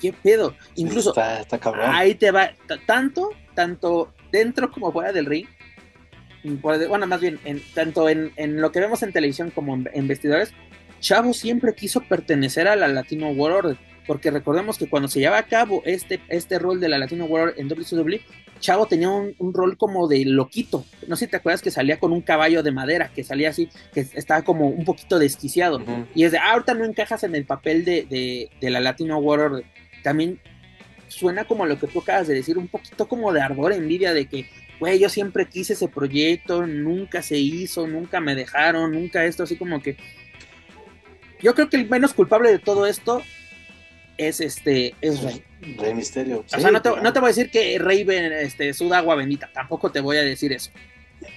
qué pedo, incluso está, está ahí te va, tanto, tanto dentro como fuera del ring, bueno, más bien, en, tanto en, lo que vemos en televisión como en, vestidores, Chavo siempre quiso pertenecer a la Latino World Order, porque recordemos que cuando se lleva a cabo este, este rol de la Latino World Order en WCW, Chavo tenía un, rol como de loquito. No sé si te acuerdas que salía con un caballo de madera, que salía así, que estaba como un poquito desquiciado. Y es de, ah, ahorita no encajas en el papel de, de la Latino Order. También suena como lo que tú acabas de decir, un poquito como de ardor, envidia de que, güey, yo siempre quise ese proyecto, nunca se hizo, nunca me dejaron, nunca esto, así como que... Yo creo que el menos culpable de todo esto es este, es Rey. Rey Misterio. o sea, no te, no te, voy a decir que Rey este, suda agua bendita, tampoco te voy a decir eso.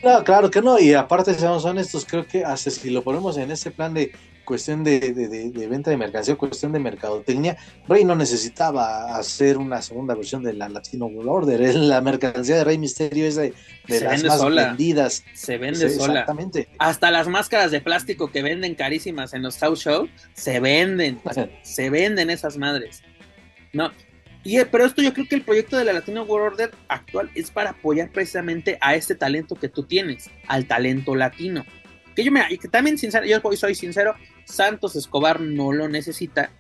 No, claro que no, y aparte, seamos honestos, creo que hace, si lo ponemos en ese plan de cuestión de, de, venta de mercancía, cuestión de mercadotecnia, Rey no necesitaba hacer una segunda versión de la Latino World Order. La mercancía de Rey Misterio es de, las más vendidas. Se vende sola. Exactamente. Hasta las máscaras de plástico que venden carísimas en los house show se venden. se venden esas madres. No. Y, eh, pero esto yo creo que el proyecto de la Latino World Order actual es para apoyar precisamente a este talento que tú tienes, al talento latino. Que yo me, y que también sincero, yo soy sincero, Santos Escobar no lo necesita,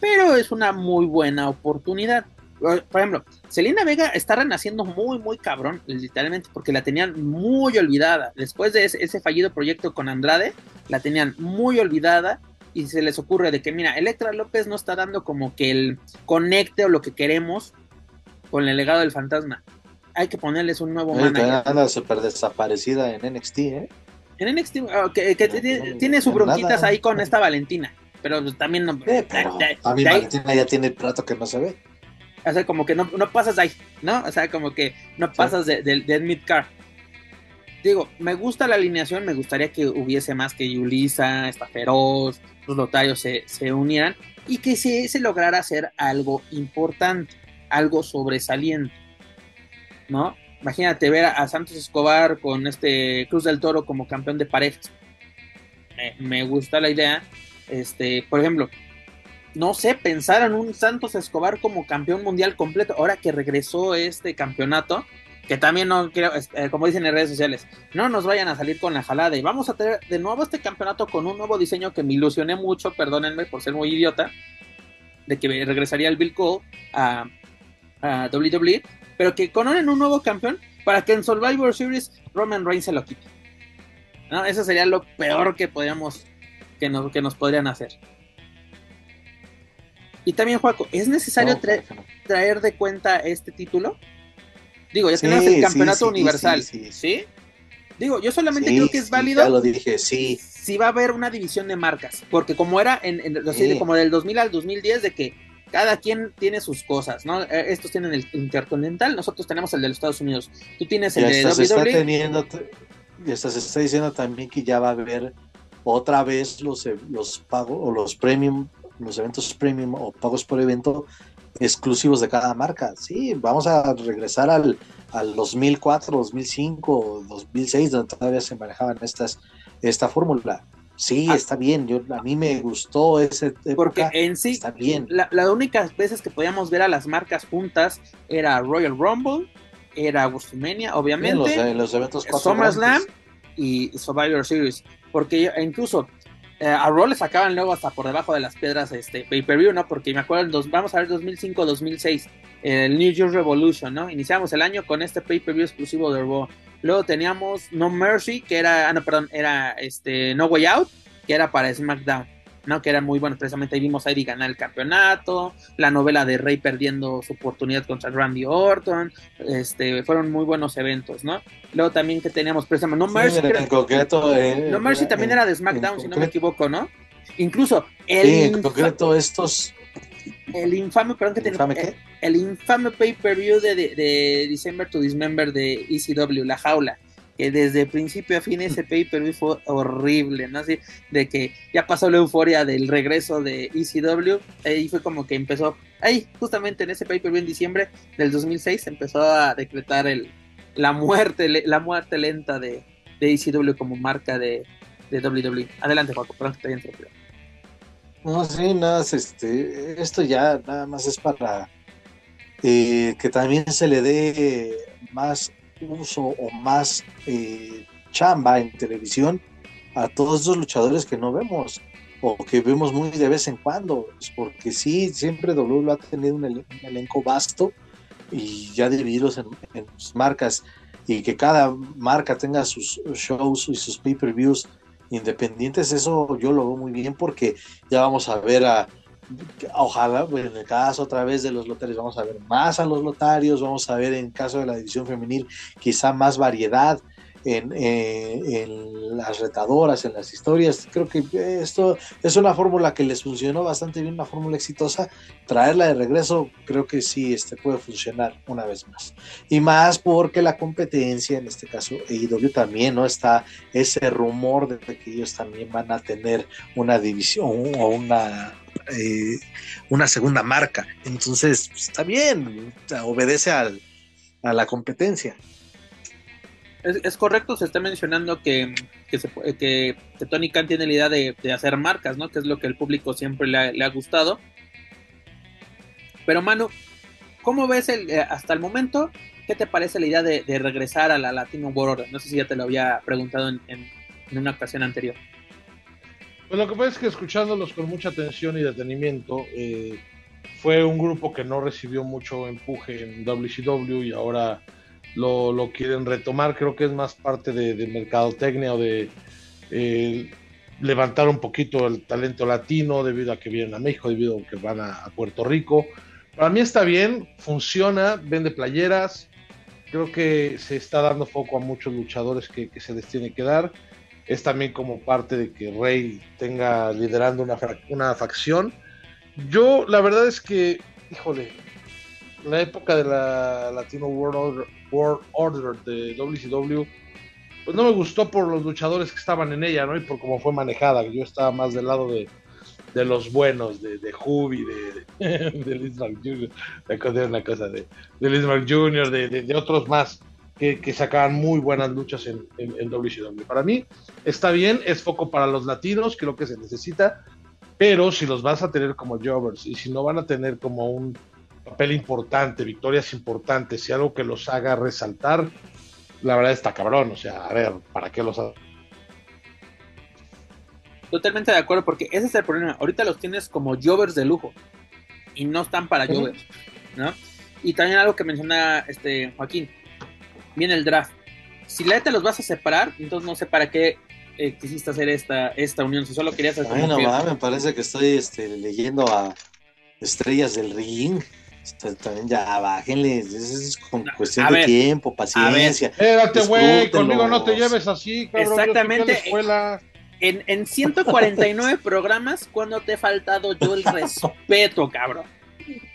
pero es una muy buena oportunidad. Por ejemplo, Selena Vega está renaciendo muy, muy cabrón, literalmente, porque la tenían muy olvidada. Después de ese, fallido proyecto con Andrade, la tenían muy olvidada y se les ocurre de que, mira, Electra López no está dando como que el conecte o lo que queremos con el legado del fantasma. Hay que ponerles un nuevo manager. Anda súper desaparecida en NXT, ¿eh? En NXT, ah, que, tiene, sus bronquitas ahí con esta Valentina, pero también no. a mí Valentina ya tiene el plato que no se ve. O sea, como que no, no pasas ahí, ¿no? O sea, como que no pasas de, de, mid-car. Digo, me gusta la alineación, me gustaría que hubiese más que Yulisa, esta feroz, los notarios se, se unieran y que se, se lograra hacer algo importante, algo sobresaliente, ¿no? Imagínate ver a, Santos Escobar con este Cruz del Toro como campeón de parejas. Me, gusta la idea. Este, por ejemplo, no sé, pensar en un Santos Escobar como campeón mundial completo, ahora que regresó este campeonato, que también no quiero, eh, como dicen en redes sociales, no nos vayan a salir con la jalada y vamos a tener de nuevo este campeonato con un nuevo diseño que me ilusioné mucho, perdónenme por ser muy idiota, de que regresaría el Bill Cole a, a WWE, pero que coronen un nuevo campeón para que en Survivor Series Roman Reigns se lo quite. ¿No? Eso sería lo peor que podríamos, que nos, que nos podrían hacer. Y también, Juaco, ¿es necesario traer de cuenta este título? Digo, ya tenemos el campeonato universal, sí, Digo, yo solamente creo que es válido. Ya lo dije, sí. Si va a haber una división de marcas, porque como era en, en como del 2000 al 2010, de que cada quien tiene sus cosas, ¿no? Eh, estos tienen el intercontinental, nosotros tenemos el de los Estados Unidos. Tú tienes el de WWE. Está teniendo, y hasta se está diciendo también que ya va a haber otra vez los, eh, los pagos o los premium, los eventos premium o pagos por evento exclusivos de cada marca. Sí, vamos a regresar al, al 2004, 2005, 2006, donde todavía se manejaban estas, esta fórmula. Sí, ah. está bien. Yo, a mí me gustó ese. Porque en sí, está bien. La, las únicas veces que podíamos ver a las marcas juntas era Royal Rumble, era WrestleMania, obviamente. los, los, eventos SummerSlam y Survivor Series. Porque incluso eh, a Raw le sacaban luego hasta por debajo de las piedras este pay-per-view, ¿no? Porque me acuerdo, dos, vamos a ver 2005-2006, el New Year's Revolution, ¿no? Iniciamos el año con este pay-per-view exclusivo de Raw. Luego teníamos No Mercy, que era, ah, no, perdón, era este No Way Out, que era para SmackDown. ¿no? Que era muy bueno, precisamente ahí vimos a Eddie ganar el campeonato, la novela de Rey perdiendo su oportunidad contra Randy Orton, este, fueron muy buenos eventos, ¿no? Luego también que teníamos precisamente, No Mercy, eh, no Mercy también era de SmackDown, si no me equivoco, ¿no? Incluso el sí, en concreto estos el infame, perdón que te ¿El, el infame pay-per-view de, de, de, December to Dismember de ECW, La Jaula, que desde principio a fin ese pay-per-view fue horrible, ¿no? Así de que ya pasó la euforia del regreso de ECW, ahí fue como que empezó, ahí justamente en ese pay-per-view en diciembre del 2006 empezó a decretar el, la muerte la muerte lenta de, de ECW como marca de, de WWE. Adelante, Juan, perdón que te haya No, sí, nada, este, esto ya nada más es para eh, que también se le dé más uso o más eh, chamba en televisión a todos esos luchadores que no vemos o que vemos muy de vez en cuando, pues, porque sí, siempre W ha tenido un, elenco vasto y ya divididos en, en marcas y que cada marca tenga sus shows y sus pay-per-views independientes, eso yo lo veo muy bien porque ya vamos a ver a ojalá, en el caso otra vez de los lotarios, vamos a ver más a los lotarios, vamos a ver en caso de la división femenil quizá más variedad en, eh, en las retadoras, en las historias. Creo que esto es una fórmula que les funcionó bastante bien, una fórmula exitosa. Traerla de regreso creo que sí este, puede funcionar una vez más. Y más porque la competencia, en este caso AEW también, ¿no? Está ese rumor de que ellos también van a tener una división o una eh, una segunda marca. Entonces, pues, está bien, obedece al, a la competencia. Es, correcto, se está mencionando que, que, Tony Khan tiene la idea de, hacer marcas, ¿no? Que es lo que el público siempre le ha, gustado. Pero, Manu, ¿cómo ves el, eh, hasta el momento? ¿Qué te parece la idea de, regresar a la Latino World No sé si ya te lo había preguntado en, en una ocasión anterior. Pues lo que pasa es que escuchándolos con mucha atención y detenimiento, eh, fue un grupo que no recibió mucho empuje en WCW y ahora lo, quieren retomar. Creo que es más parte de, de mercadotecnia de eh, levantar un poquito el talento latino debido a que vienen a México, debido a que van a, Puerto Rico. Para mí está bien, funciona, vende playeras. Creo que se está dando foco a muchos luchadores que, que se les tiene que dar es también como parte de que Rey tenga liderando una, una facción. Yo, la verdad es que, híjole, la época de la Latino World Order, de WCW, pues no me gustó por los luchadores que estaban en ella, ¿no? Y por cómo fue manejada. Yo estaba más del lado de, los buenos, de, de Hubi, de, de, de Liz Jr., una cosa, de, de Liz Jr., de, de, otros más. que, que sacaban muy buenas luchas en, en, WCW. Para mí está bien, es foco para los latinos, creo que se necesita, pero si los vas a tener como jobbers y si no van a tener como un papel importante, victorias importantes y algo que los haga resaltar, la verdad está cabrón. O sea, a ver, ¿para qué los Totalmente de acuerdo, porque ese es el problema. Ahorita los tienes como jovers de lujo y no están para jovers, ¿no? Y también algo que menciona este Joaquín, viene el draft. Si la te los vas a separar, entonces no sé para qué eh, quisiste hacer esta, esta unión, si solo querías hacer Bueno, va, me parece que estoy este, leyendo a Estrellas del Ring. También ya bájenle, es con cuestión de tiempo, paciencia. Espérate, güey, conmigo no te lleves así, cabrón. Exactamente. En, en 149 programas, ¿cuándo te he faltado yo el respeto, cabrón?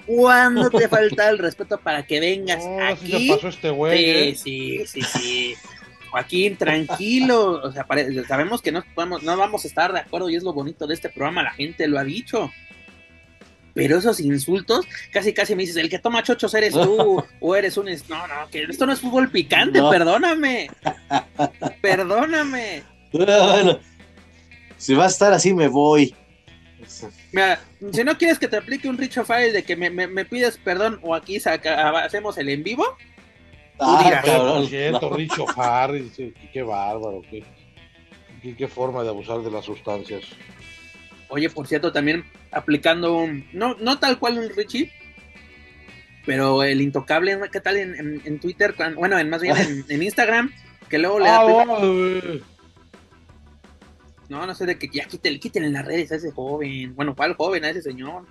¿Cuándo te falta el respeto para que vengas aquí? pasó este güey. Sí, ¿eh? sí, sí, sí. Joaquín, tranquilo. O sea, sabemos que no, podemos, no vamos a estar de acuerdo y es lo bonito de este programa, la gente lo ha dicho. Pero esos insultos, casi casi me dices, el que toma chochos eres tú, o eres un... No, no, que esto no es fútbol picante, perdóname. perdóname. Bueno, si va a estar así, me voy. Mira, si no quieres que te aplique un Richo Fire de que me, me, pides perdón o aquí hacemos el en vivo, Ah, cabrón, Richo Harris, qué bárbaro, qué, qué, forma de abusar de las sustancias. Oye, por cierto, también aplicando un, no, no tal cual un Richie, pero el intocable, ¿qué tal en, en, Twitter? Bueno, en, más bien en, Instagram, que luego le ah, No, no sé de que ya quiten, quiten en las redes a ese joven. Bueno, ¿cuál joven? A ese señor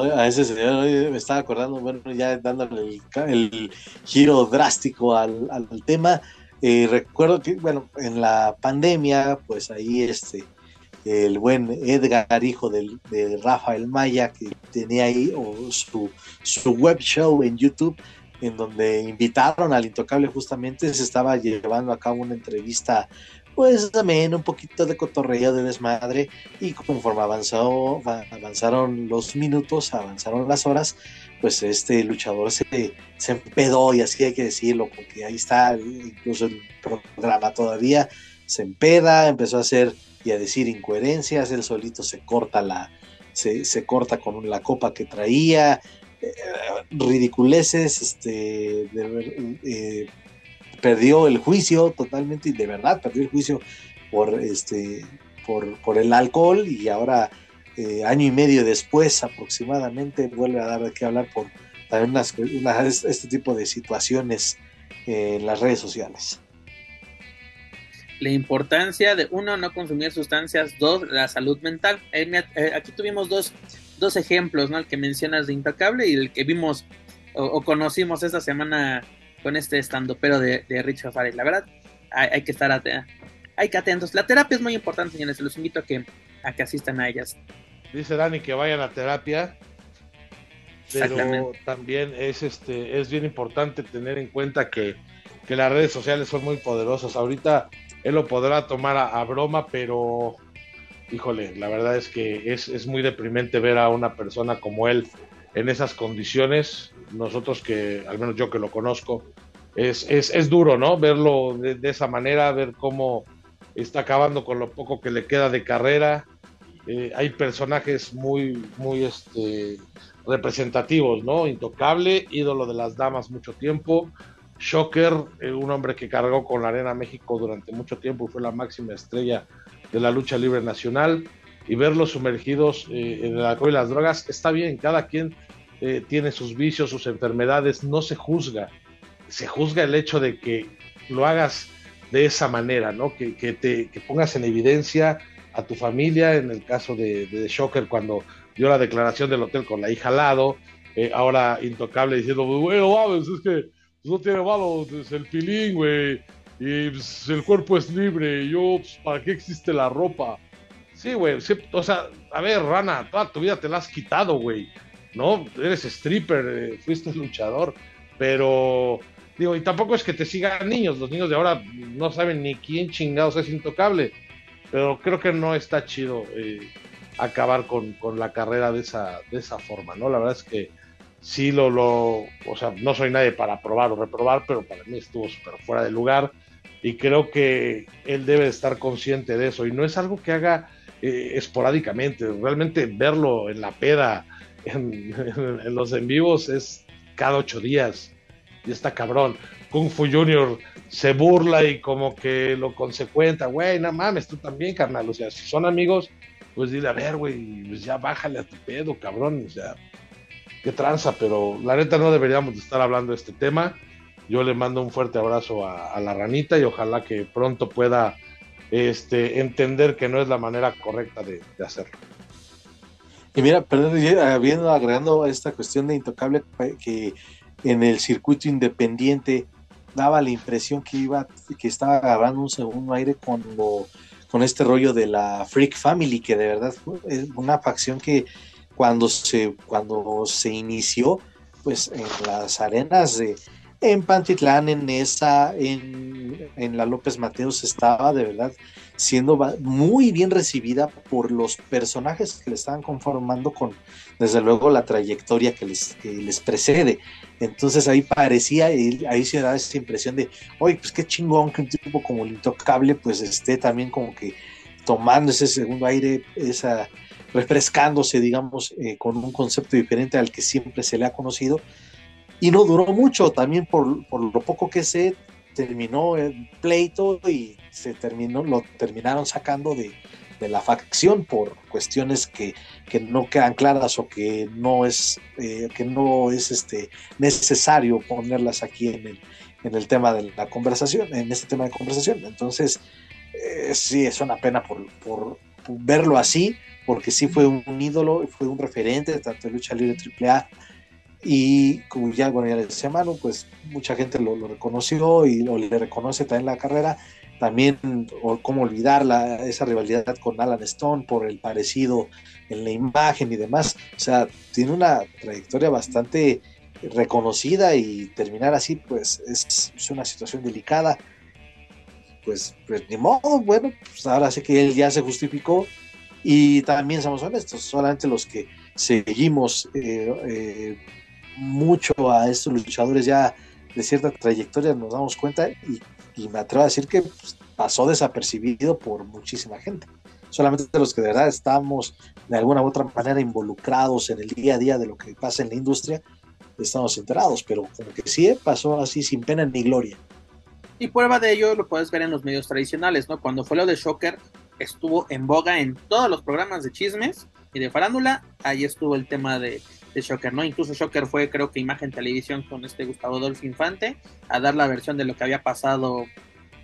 a ese señor me estaba acordando, bueno, ya dándole el, giro drástico al, tema. Eh, recuerdo que, bueno, en la pandemia, pues ahí este, el buen Edgar, hijo de Rafael Maya, que tenía ahí su, su web show en YouTube, en donde invitaron al Intocable justamente, se estaba llevando a cabo una entrevista pues también un poquito de cotorreo de desmadre y conforme avanzó, avanzaron los minutos, avanzaron las horas, pues este luchador se, se empedó y así hay que decirlo, porque ahí está incluso el programa todavía, se empeda, empezó a hacer y a decir incoherencias, él solito se corta la, se, se corta con la copa que traía, eh, ridiculeces, este, eh, perdió el juicio totalmente y de verdad perdió el juicio por este por, por el alcohol y ahora eh, año y medio después aproximadamente vuelve a dar de qué hablar por también unas, este tipo de situaciones en las redes sociales. La importancia de uno no consumir sustancias, dos la salud mental. Eh, eh, aquí tuvimos dos, dos ejemplos, ¿no? El que mencionas de Intocable y el que vimos o conocimos esta semana con este estando pero de, de Richard Fares. La verdad, hay, que estar hay que atentos. La terapia es muy importante, señores. Los invito a que, a que asistan a ellas. Dice Dani que vayan a terapia. Pero también es este es bien importante tener en cuenta que, que las redes sociales son muy poderosas. Ahorita él lo podrá tomar a, broma, pero híjole, la verdad es que es, es, muy deprimente ver a una persona como él en esas condiciones. Nosotros que, al menos yo que lo conozco, es, es, es duro, ¿no? Verlo de, esa manera, ver cómo está acabando con lo poco que le queda de carrera. Eh, hay personajes muy, muy este, representativos, ¿no? Intocable, ídolo de las damas mucho tiempo. Shocker, eh, un hombre que cargó con la Arena México durante mucho tiempo y fue la máxima estrella de la lucha libre nacional y verlos sumergidos eh, en el alcohol y las drogas, está bien, cada quien eh, tiene sus vicios, sus enfermedades, no se juzga, se juzga el hecho de que lo hagas de esa manera, ¿no? Que, te pongas en evidencia a tu familia, en el caso de, de Shocker cuando dio la declaración del hotel con la hija al lado, ahora intocable diciendo, bueno, vamos, es que no tiene malo, es el pilín, güey, y pues, el cuerpo es libre, y yo, pues, ¿para qué existe la ropa? Sí, güey. o sea, a ver, Rana, toda tu vida te la has quitado, güey. ¿No? Eres stripper, eh, fuiste luchador. Pero, digo, y tampoco es que te sigan niños. Los niños de ahora no saben ni quién chingados es intocable. Pero creo que no está chido eh, acabar con, la carrera de esa, de esa forma, ¿no? La verdad es que sí lo, lo, o sea, no soy nadie para aprobar o reprobar, pero para mí estuvo súper fuera de lugar y creo que él debe estar consciente de eso. Y no es algo que haga eh, esporádicamente, realmente verlo en la peda, en, los en vivos es cada ocho días y está cabrón. Kung Fu Junior se burla y como que lo consecuenta, güey, no mames, tú también, carnal, o sea, si son amigos, pues dile, a ver, güey, pues ya bájale a tu pedo, cabrón, o sea, qué tranza, pero la neta no deberíamos de estar hablando de este tema. Yo le mando un fuerte abrazo a, la ranita y ojalá que pronto pueda este, entender que no es la manera correcta de, hacerlo. Y mira, perdón, habiendo agregando esta cuestión de intocable que en el circuito independiente daba la impresión que iba, que estaba agarrando un segundo aire cuando con este rollo de la Freak Family, que de verdad es una facción que cuando se, cuando se inició, pues en las arenas de en Pantitlán, en esa, en, en la López Mateos estaba de verdad siendo muy bien recibida por los personajes que le estaban conformando con, desde luego, la trayectoria que les, que les precede. Entonces ahí parecía, ahí se da esa impresión de, oye, pues qué chingón que un tipo como el intocable, pues esté también como que tomando ese segundo aire, esa refrescándose, digamos, eh, con un concepto diferente al que siempre se le ha conocido. Y no duró mucho, también por, lo poco que se terminó el pleito y se terminó, lo terminaron sacando de, la facción por cuestiones que, no quedan claras o que no es, eh, que no es este, necesario ponerlas aquí en el, en el tema de la conversación, en este tema de conversación. Entonces, eh, sí, es una pena por, por, verlo así, porque sí fue un ídolo, fue un referente tanto de lucha libre AAA y como ya, bueno, ya le decía Manu, pues mucha gente lo, reconoció y lo, le reconoce también la carrera. También, o cómo olvidar la, esa rivalidad con Alan Stone por el parecido en la imagen y demás. O sea, tiene una trayectoria bastante reconocida y terminar así, pues es, es una situación delicada. Pues, pues, ni modo, bueno, pues ahora sé que él ya se justificó y también somos honestos, solamente los que seguimos eh, eh, mucho a estos luchadores ya de cierta trayectoria nos damos cuenta y, me atrevo a decir que pues, pasó desapercibido por muchísima gente. Solamente los que de verdad estamos de alguna u otra manera involucrados en el día a día de lo que pasa en la industria, estamos enterados, pero como que sí eh, pasó así sin pena ni gloria. Y prueba de ello lo puedes ver en los medios tradicionales, ¿no? Cuando fue lo de Shocker, estuvo en boga en todos los programas de chismes y de farándula, ahí estuvo el tema de, Shocker, ¿no? Incluso Shocker fue, creo que imagen televisión con este Gustavo Adolfo Infante, a dar la versión de lo que había pasado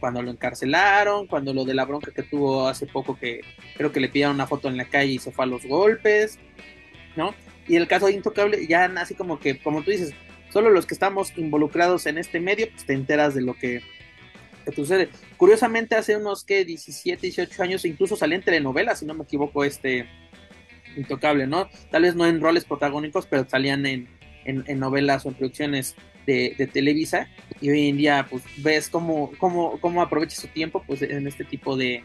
cuando lo encarcelaron, cuando lo de la bronca que tuvo hace poco que creo que le pidieron una foto en la calle y se fue a los golpes, ¿no? Y el caso de Intocable, ya así como que, como tú dices, solo los que estamos involucrados en este medio, pues te enteras de lo que, que sucede. Curiosamente, hace unos que 17, 18 años, incluso salía en telenovelas, si no me equivoco, este Intocable, ¿no? Tal vez no en roles protagónicos, pero salían en, en, novelas o en producciones de, de, Televisa. Y hoy en día, pues ves cómo, cómo, cómo aprovecha su tiempo pues, en este tipo de,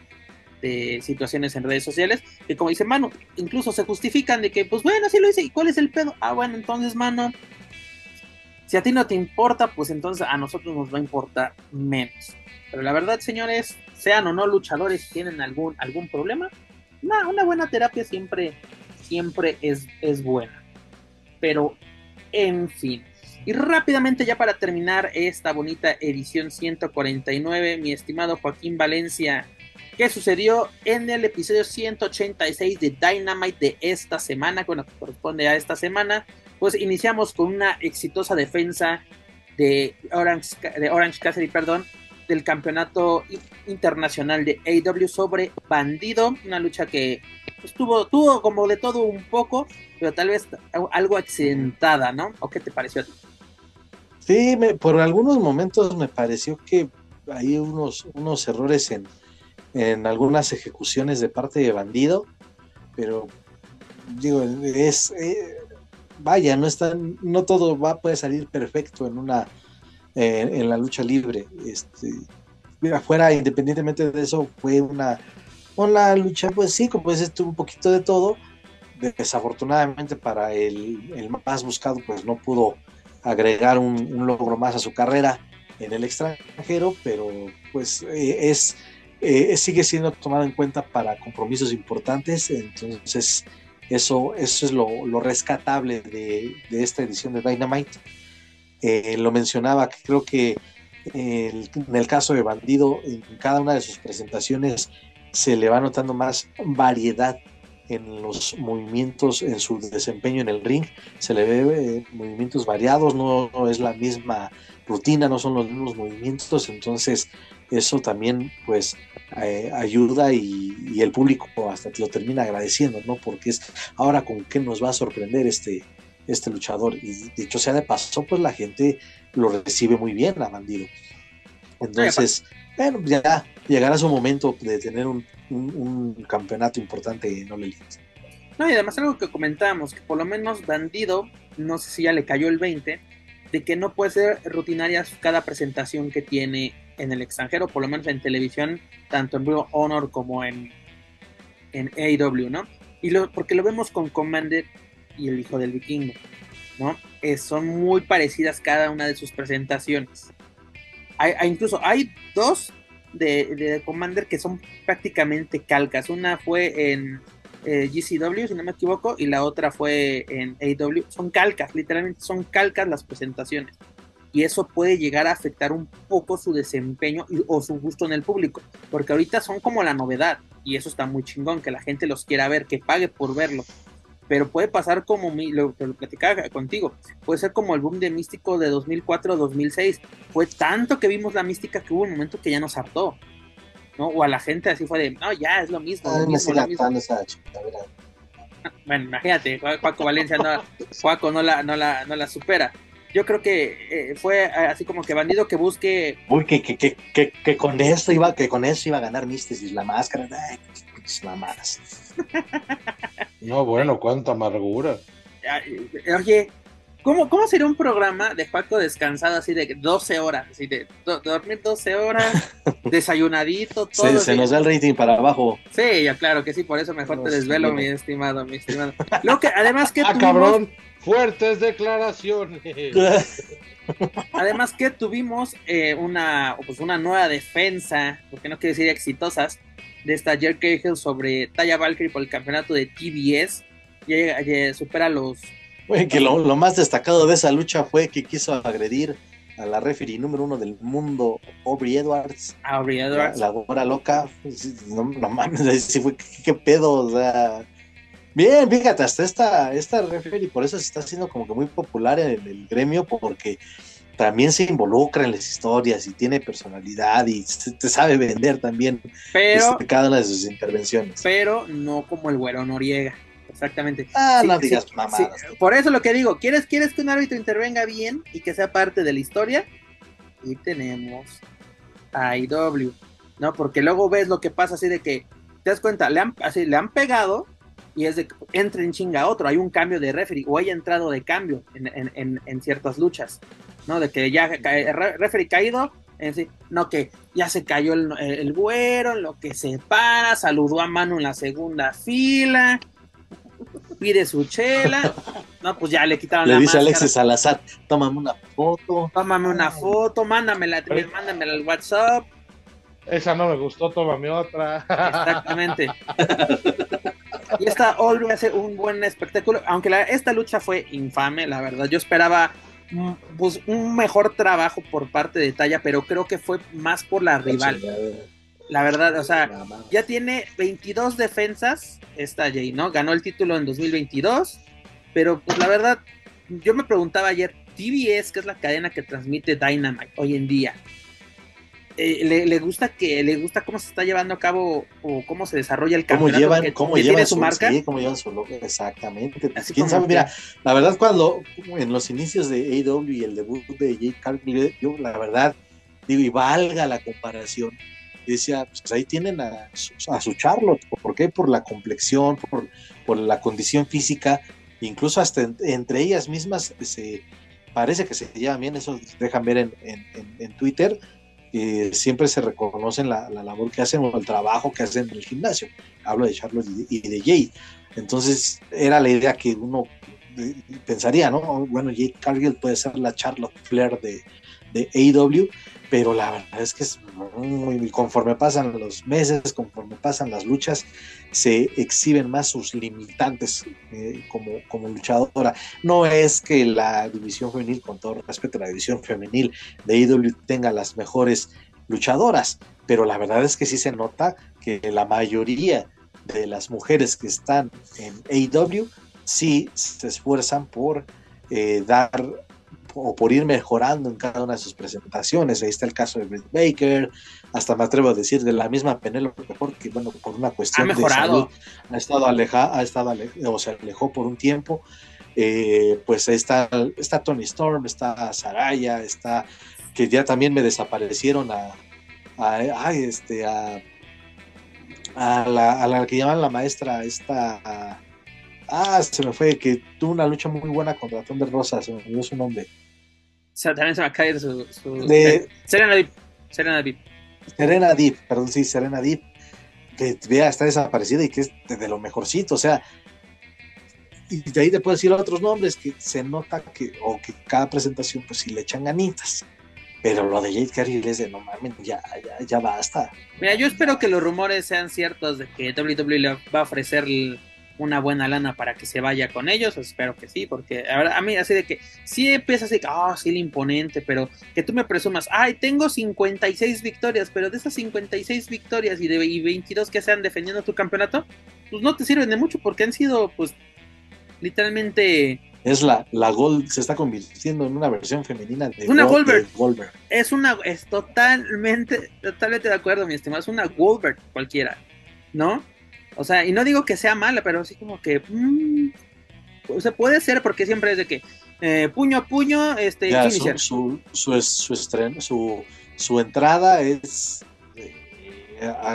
de situaciones en redes sociales, que como dice Mano, incluso se justifican de que, pues bueno, así lo hice, ¿y cuál es el pedo? Ah, bueno, entonces, Mano, si a ti no te importa, pues entonces a nosotros nos va a importar menos. Pero la verdad, señores, sean o no luchadores, tienen algún, algún problema, una buena terapia siempre, siempre es, es buena. Pero, en fin. Y rápidamente ya para terminar esta bonita edición 149, mi estimado Joaquín Valencia, ¿qué sucedió en el episodio 186 de Dynamite de esta semana, que corresponde a esta semana? Pues iniciamos con una exitosa defensa de Orange, de Orange Cassidy, perdón, del campeonato internacional de AW sobre Bandido, una lucha que estuvo, tuvo como de todo un poco, pero tal vez algo accidentada, ¿no? ¿O qué te pareció a ti? Sí, por algunos momentos me pareció que hay unos, unos errores en, en algunas ejecuciones de parte de Bandido, pero digo, es... Eh, vaya, no está, no todo va puede salir perfecto en una en la lucha libre. Este, independientemente de eso, fue una, una lucha, pues sí, como dices tú, un poquito de todo, desafortunadamente para el, más buscado, pues no pudo agregar un, logro más a su carrera en el extranjero, pero pues eh, es eh, sigue siendo tomado en cuenta para compromisos importantes, entonces eso, eso es lo, rescatable de, esta edición de Dynamite. Eh, lo mencionaba, creo que en el caso de Bandido, en cada una de sus presentaciones se le va notando más variedad en los movimientos, en su desempeño en el ring, se le ve eh, movimientos variados, no, es la misma rutina, no son los mismos movimientos, entonces eso también pues eh, ayuda y, el público hasta lo termina agradeciendo, ¿no? Porque es ahora con qué nos va a sorprender este, este luchador. Y dicho sea de paso, pues la gente lo recibe muy bien a Bandido. Entonces, bueno, ya llegará su momento de tener un, campeonato importante en Ole No, y además algo que comentábamos, que por lo menos Bandido, no sé si ya le cayó el 20, de que no puede ser rutinaria cada presentación que tiene en el extranjero, por lo menos en televisión, tanto en Blue Honor como en, en AEW, ¿no? Y lo, porque lo vemos con Commander y el hijo del vikingo, ¿no? Eh, son muy parecidas cada una de sus presentaciones. Hay, incluso hay dos de, de, Commander que son prácticamente calcas. Una fue en eh, GCW, si no me equivoco, y la otra fue en AEW. Son calcas, literalmente son calcas las presentaciones y eso puede llegar a afectar un poco su desempeño o su gusto en el público, porque ahorita son como la novedad y eso está muy chingón, que la gente los quiera ver, que pague por verlo. Pero puede pasar como lo que lo platicaba contigo, puede ser como el boom de Místico de 2004-2006. Fue tanto que vimos la mística que hubo un momento que ya nos hartó. ¿no? O a la gente así fue de, no, ya es lo mismo. bueno, imagínate, Juaco Valencia no, Juaco no la, no la, no la supera yo creo que eh, fue eh, así como que bandido que busque. Uy, que, que, que, que, con esto iba, que con eso iba a ganar Místesis la máscara. Ay, mamadas. no, bueno, cuánta amargura. Oye, ¿cómo, ¿cómo sería un programa de Paco descansado así de 12 horas? Así de dormir 12 horas, desayunadito, todo. Se, nos da el rating para abajo. Sí, ya claro que sí, por eso mejor te desvelo, mi estimado, mi estimado. Lo que, además que. ah, cabrón Fuertes declaraciones. Además que tuvimos eh, una, pues una nueva defensa, porque no quiero decir exitosas, de esta Jerry Cahill sobre Taya Valkyrie por el campeonato de TBS. Ya, supera los... que lo, más destacado de esa lucha fue que quiso agredir a la referee número uno del mundo, Aubrey Edwards. Aubrey Edwards. La, la loca. Pues, no, mames, fue, ¿qué, pedo? O sea, Bien, fíjate, hasta esta, esta referee, por eso se está haciendo como que muy popular en el gremio, porque también se involucra en las historias y tiene personalidad y te sabe vender también pero, este, cada una de sus intervenciones. Pero no como el güero Noriega. Exactamente. Ah, no digas mamadas. Por eso lo que digo, ¿quieres, ¿quieres que un árbitro intervenga bien y que sea parte de la historia? Y tenemos a IW, ¿no? Porque luego ves lo que pasa así de que, te das cuenta, le han, así, le han pegado y es de que entre en chinga otro, hay un cambio de referee o haya entrado de cambio en, ciertas luchas, ¿no? De que ya el referee caído, en no que ya se cayó el, el, güero, lo que se para, saludó a Manu en la segunda fila, pide su chela, no, pues ya le quitaron le dice Alexis Salazar, tómame una foto. Tómame una foto, mándamela, mándamela al WhatsApp. Esa no me gustó, tómame otra. Exactamente. Y esta All hace un buen espectáculo, aunque esta lucha fue infame, la verdad. Yo esperaba mm, pues, un mejor trabajo por parte de Talla, pero creo que fue más por la rival. La verdad, o sea, ya tiene 22 defensas esta Jay, ¿no? Ganó el título en 2022, pero pues la verdad, yo me preguntaba ayer, TBS, que es la cadena que transmite Dynamite hoy en día, eh, le, gusta que le gusta cómo se está llevando a cabo o cómo se desarrolla el campeonato cómo llevan, cómo llevan su, marca sí, cómo llevan su logo exactamente. Quién sabe mira la verdad cuando en los inicios de AEW y el debut de Jake Cargill yo la verdad digo y valga la comparación decía pues ahí tienen a, a su Charlotte ¿por qué? por la complexión por, por la condición física incluso hasta entre ellas mismas se parece que se llevan bien eso dejan ver en, en, en Twitter eh, siempre se reconocen la, la, labor que hacen o el trabajo que hacen en el gimnasio. Hablo de Charlotte y de, Jay. Entonces era la idea que uno eh, pensaría, ¿no? Bueno, Jay Cargill puede ser la Charlotte Flair de, de AEW, pero la verdad es que es muy, conforme pasan los meses, conforme pasan las luchas, se exhiben más sus limitantes eh, como, como luchadora. No es que la división femenil, con todo respeto la división femenil de AEW, tenga las mejores luchadoras, pero la verdad es que sí se nota que la mayoría de las mujeres que están en AEW sí se esfuerzan por eh, dar o por ir mejorando en cada una de sus presentaciones. Ahí está el caso de Britt Baker, hasta me atrevo a decir de la misma Penélope porque bueno, por una cuestión de salud ha estado alejada, ha estado o se alejó por un tiempo. Eh, pues ahí está, está Tony Storm, está Saraya, está que ya también me desaparecieron a, a, este a, a, la, a la que llaman la maestra esta ah se me fue que tuvo una lucha muy buena contra Thunder Rosa se me olvidó su nombre también se va a caer su. de, Serena Deep. Serena Deep. Serena Deep, perdón, sí, Serena Deep. Que vea, está desaparecida y que es de, lo mejorcito, o sea. Y de ahí te puedo decir otros nombres que se nota que, o que cada presentación, pues sí le echan ganitas. Pero lo de Jade Cargill es de no mames, ya, ya, ya basta. Mira, yo espero que los rumores sean ciertos de que WWE le va a ofrecer una buena lana para que se vaya con ellos, espero que sí, porque a, mí así de que sí empieza así, ah, sí, el imponente, pero que tú me presumas, ay, tengo 56 victorias, pero de esas 56 victorias y de 22 que sean defendiendo tu campeonato, pues no te sirven de mucho porque han sido, pues, literalmente... Es la, la Gold, se está convirtiendo en una versión femenina de una Goldberg. Es una, es totalmente, totalmente de acuerdo, mi estimado, es una Goldberg cualquiera, ¿no? O sea, y no digo que sea mala, pero así como que. Mmm, o sea, puede ser porque siempre es de que eh, puño a puño, este. su, su, su, estreno, su, su entrada es. Eh,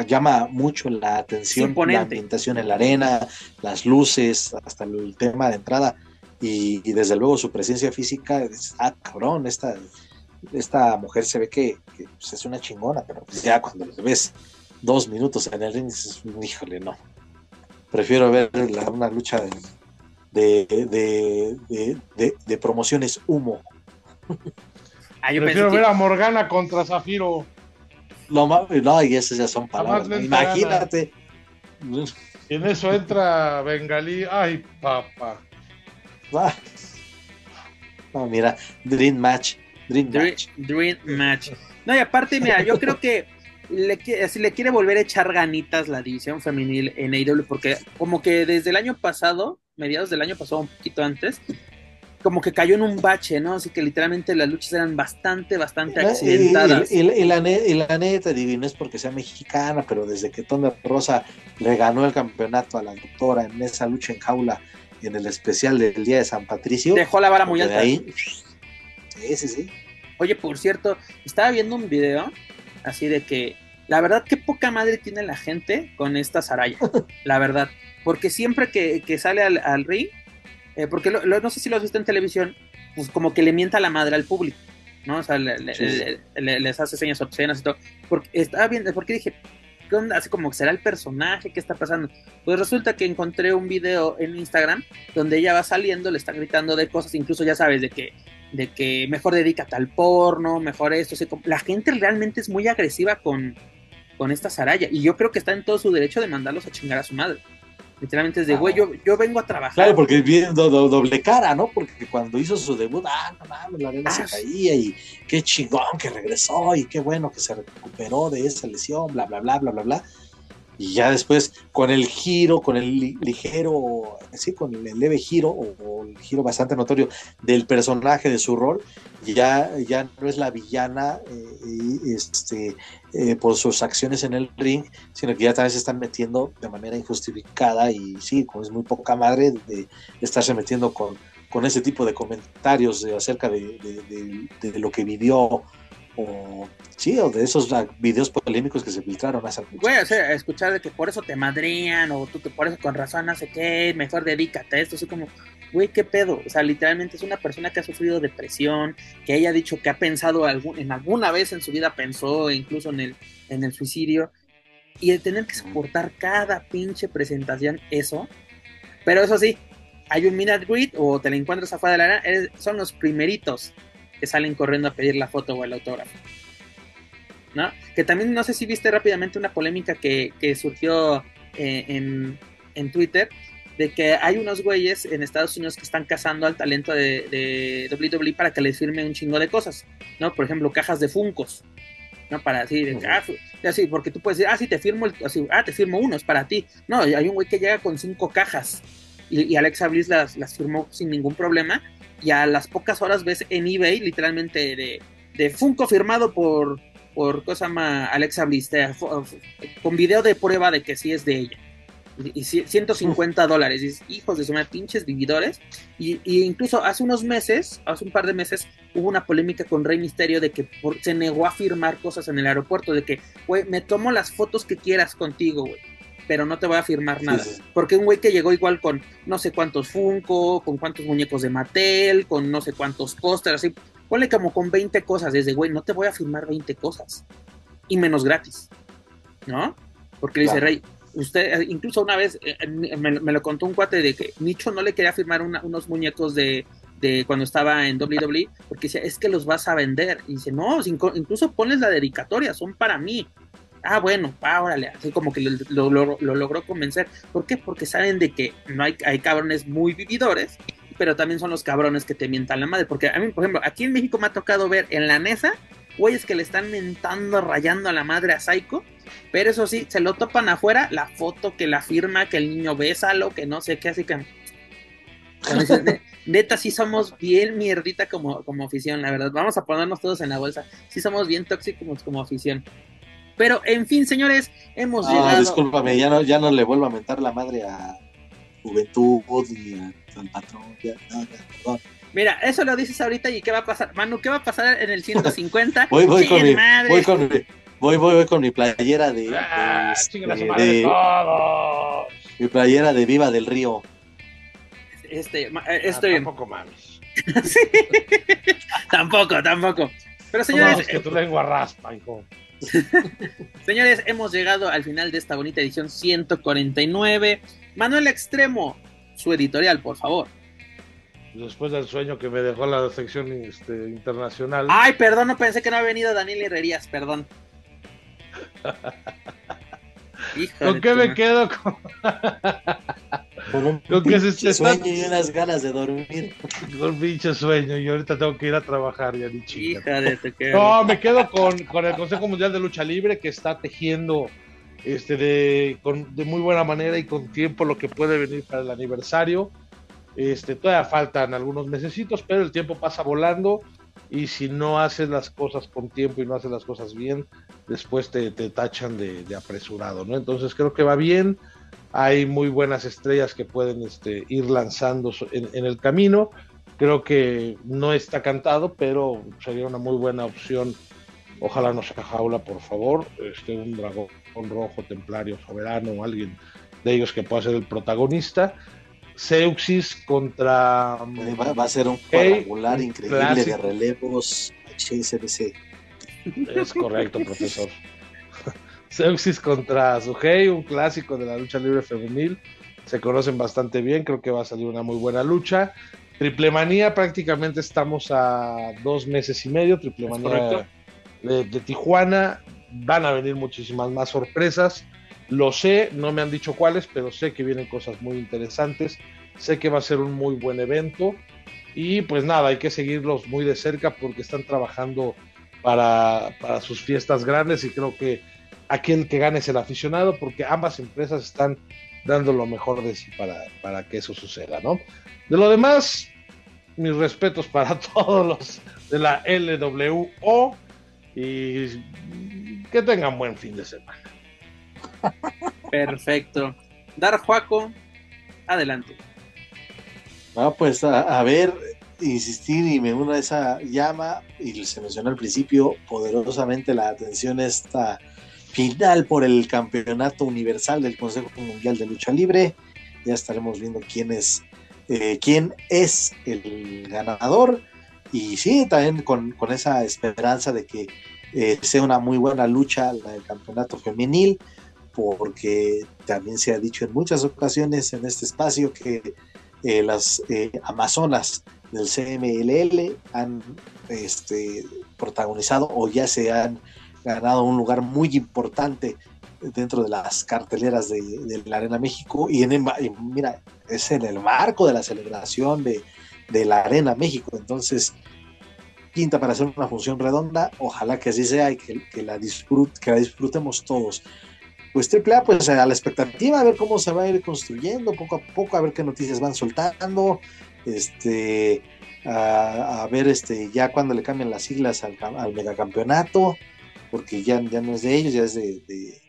llama mucho la atención, la ambientación en la arena, las luces, hasta el tema de entrada. Y, desde luego su presencia física, es, ah, cabrón, esta, esta mujer se ve que, pues, es una chingona, pero pues ya cuando lo ves dos minutos en el ring, dices, híjole, no. Prefiero ver una lucha de, de, de, promociones humo. Ah, Prefiero ver a Morgana contra Zafiro. No, no, y esas ya son palabras. Imagínate. Y en eso entra Bengalí. Ay, papá. Ah. No, mira, Dream Match. Dream, Match. Dream Match. No, y aparte, mira, yo creo que le, si le quiere volver a echar ganitas la división femenil en AEW, porque como que desde el año pasado, mediados del año pasado, un poquito antes, como que cayó en un bache, ¿no? Así que literalmente las luchas eran bastante, bastante accidentadas. Y, la, neta, divino, es porque sea mexicana, pero desde que Tonda Rosa le ganó el campeonato a la doctora en esa lucha en jaula en el especial del Día de San Patricio. Dejó la vara muy alta. Ahí, sí, sí, sí. Oye, por cierto, estaba viendo un video así de que la verdad qué poca madre tiene la gente con esta Saraya, la verdad, porque siempre que, sale al, al ring, eh, porque no sé si lo has visto en televisión, pues como que le mienta la madre al público, ¿no? O sea, les hace señas obscenas y todo, porque estaba bien, porque dije, ¿qué onda? Así como que será el personaje, ¿qué está pasando? Pues resulta que encontré un video en Instagram donde ella va saliendo, le está gritando de cosas, incluso ya sabes, de que de que mejor dedícate al porno, mejor esto. la gente realmente es muy agresiva con, con esta Saraya. Y yo creo que está en todo su derecho de mandarlos a chingar a su madre. Literalmente es de, güey, yo, yo, vengo a trabajar. Claro, porque es bien doble cara, ¿no? Porque cuando hizo su debut, ah, no mames, la arena se ah. caía y qué chingón que regresó y qué bueno que se recuperó de esa lesión, bla, bla, bla, bla, bla, bla. Y ya después, con el giro, con el ligero, sí, con el leve giro, o, el giro bastante notorio del personaje, de su rol, ya, ya no es la villana eh, este, eh, por sus acciones en el ring, sino que ya también se están metiendo de manera injustificada y sí, como es muy poca madre de, estarse metiendo con, con ese tipo de comentarios acerca de, de, lo que vivió o sí, o de esos ah, videos polémicos que se filtraron hace mucho. Güey, o sea, escuchar de que por eso te madrean, o tú te por eso con razón no sé qué, mejor dedícate a esto, así como, güey, qué pedo. O sea, literalmente es una persona que ha sufrido depresión, que haya dicho que ha pensado algún, en alguna vez en su vida pensó, incluso en el, en el suicidio, y el tener que soportar cada pinche presentación, eso. Pero eso sí, hay un minute grid o te la encuentras afuera de la arena, son los primeritos que salen corriendo a pedir la foto o el autógrafo. ¿No? Que también no sé si viste rápidamente una polémica que, surgió eh, en, en, Twitter de que hay unos güeyes en Estados Unidos que están cazando al talento de, de WWE para que les firme un chingo de cosas, ¿no? Por ejemplo, cajas de Funcos, ¿no? Para así, de, ah, así, porque tú puedes decir, ah, sí, te firmo, el, así, ah, te firmo uno, es para ti. No, hay un güey que llega con cinco cajas y, Alexa Bliss las, las firmó sin ningún problema y a las pocas horas ves en eBay literalmente de, de Funko firmado por, por cosa llama Alexa Bliss, con video de prueba de que sí es de ella. Y, 150 dólares. hijos de su madre, pinches vividores. Y, incluso hace unos meses, hace un par de meses, hubo una polémica con Rey Misterio de que se negó a firmar cosas en el aeropuerto. De que, güey, me tomo las fotos que quieras contigo, güey pero no te voy a firmar nada. Porque un güey que llegó igual con no sé cuántos Funko, con cuántos muñecos de Mattel, con no sé cuántos pósteres, así, ponle como con 20 cosas, desde güey, no te voy a firmar 20 cosas. Y menos gratis. ¿No? Porque dice Rey, usted, incluso una vez eh, me, lo contó un cuate de que Nicho no le quería firmar unos muñecos de, de cuando estaba en WWE, porque decía, es que los vas a vender. Y dice, no, incluso pones la dedicatoria, son para mí ah, bueno, ah, órale, así como que lo, logró convencer. ¿Por qué? Porque saben de que no hay, hay cabrones muy vividores, pero también son los cabrones que te mientan la madre. Porque a mí, por ejemplo, aquí en México me ha tocado ver en la NESA, güeyes que le están mentando, rayando a la madre a Psycho, pero eso sí, se lo topan afuera, la foto que la firma, que el niño bésalo, que no sé qué, así que... Neta, sí somos bien mierdita como, como afición, la verdad. Vamos a ponernos todos en la bolsa. Sí somos bien tóxicos como afición. Pero en fin, señores, hemos ah, llegado. Discúlpame, ya no, ya no le vuelvo a mentar la madre a Juventud ni a San Patrón. Mira, eso lo dices ahorita y ¿qué va a pasar? Manu, ¿qué va a pasar en el 150? voy, voy, con mi, voy, con mi, voy, voy, con mi playera de. Ah, este, de, mi playera de Viva del Río. Este, eh, este... Ah, tampoco mames. sí. tampoco, tampoco. Pero señores. No, es que tu lengua raspa, hijo. Señores, hemos llegado al final de esta bonita edición 149. Manuel Extremo, su editorial, por favor. Después del sueño que me dejó la sección este, internacional. Ay, perdón, no pensé que no había venido Daniel Herrerías, perdón. ¿Con qué me quedo? Con... Con que se sueño y unas ganas de dormir. Con pinche sueño y ahorita tengo que ir a trabajar ya ni chica. Hija No, me quedo con, con, el Consejo Mundial de Lucha Libre que está tejiendo este de, con, de muy buena manera y con tiempo lo que puede venir para el aniversario. Este, todavía faltan algunos mesecitos, pero el tiempo pasa volando y si no haces las cosas con tiempo y no haces las cosas bien, después te, te tachan de, de, apresurado, ¿no? Entonces creo que va bien hay muy buenas estrellas que pueden este, ir lanzando en, el camino. Creo que no está cantado, pero sería una muy buena opción. Ojalá no sea jaula, por favor. Este, un dragón rojo, templario, soberano, o alguien de ellos que pueda ser el protagonista. Seuxis contra. Va, a ser un cuadrangular increíble de relevos HSBC. Es correcto, profesor. Seuxis contra Suhei, un clásico de la lucha libre femenil. Se conocen bastante bien, creo que va a salir una muy buena lucha. Triple Manía, prácticamente estamos a dos meses y medio. Triple Manía de, Tijuana. Van a venir muchísimas más sorpresas. Lo sé, no me han dicho cuáles, pero sé que vienen cosas muy interesantes. Sé que va a ser un muy buen evento. Y pues nada, hay que seguirlos muy de cerca porque están trabajando para, para sus fiestas grandes y creo que aquel que gane es el aficionado, porque ambas empresas están dando lo mejor de sí para, para que eso suceda, ¿no? De lo demás, mis respetos para todos los de la LWO y que tengan buen fin de semana. Perfecto. Dar Juaco, adelante. Ah, pues a, ver, insistir y me uno a esa llama, y se mencionó al principio poderosamente la atención esta final por el campeonato universal del Consejo Mundial de Lucha Libre. Ya estaremos viendo quién es, eh, quién es el ganador. Y sí, también con, con esa esperanza de que eh, sea una muy buena lucha la del campeonato femenil, porque también se ha dicho en muchas ocasiones en este espacio que eh, las Amazonas del CMLL han este, protagonizado o ya se han ganado un lugar muy importante dentro de las carteleras de, la Arena México y, en, mira, es en el marco de la celebración de, la Arena México, entonces quinta para hacer una función redonda, ojalá que así sea y que, la, que la disfrutemos todos. Pues AAA, pues a la expectativa, a ver cómo se va a ir construyendo poco a poco, a ver qué noticias van soltando, este, a, ver este, ya cuando le cambian las siglas al, al megacampeonato, porque ya, ya no es de ellos, ya es de,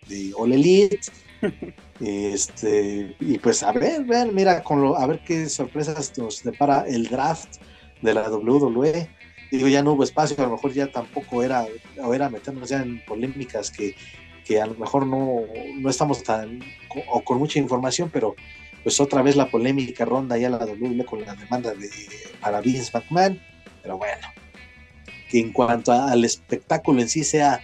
de, All Elite. este, y pues a ver, ver, mira, con lo, a ver qué sorpresas nos depara el draft de la WWE. Digo, ya no hubo espacio, a lo mejor ya tampoco era, o era meternos ya en polémicas que, que a lo mejor no, no estamos tan, o con mucha información, pero pues otra vez la polémica ronda ya la WWE con la demanda de para Vince McMahon, pero bueno, que en cuanto al espectáculo en sí sea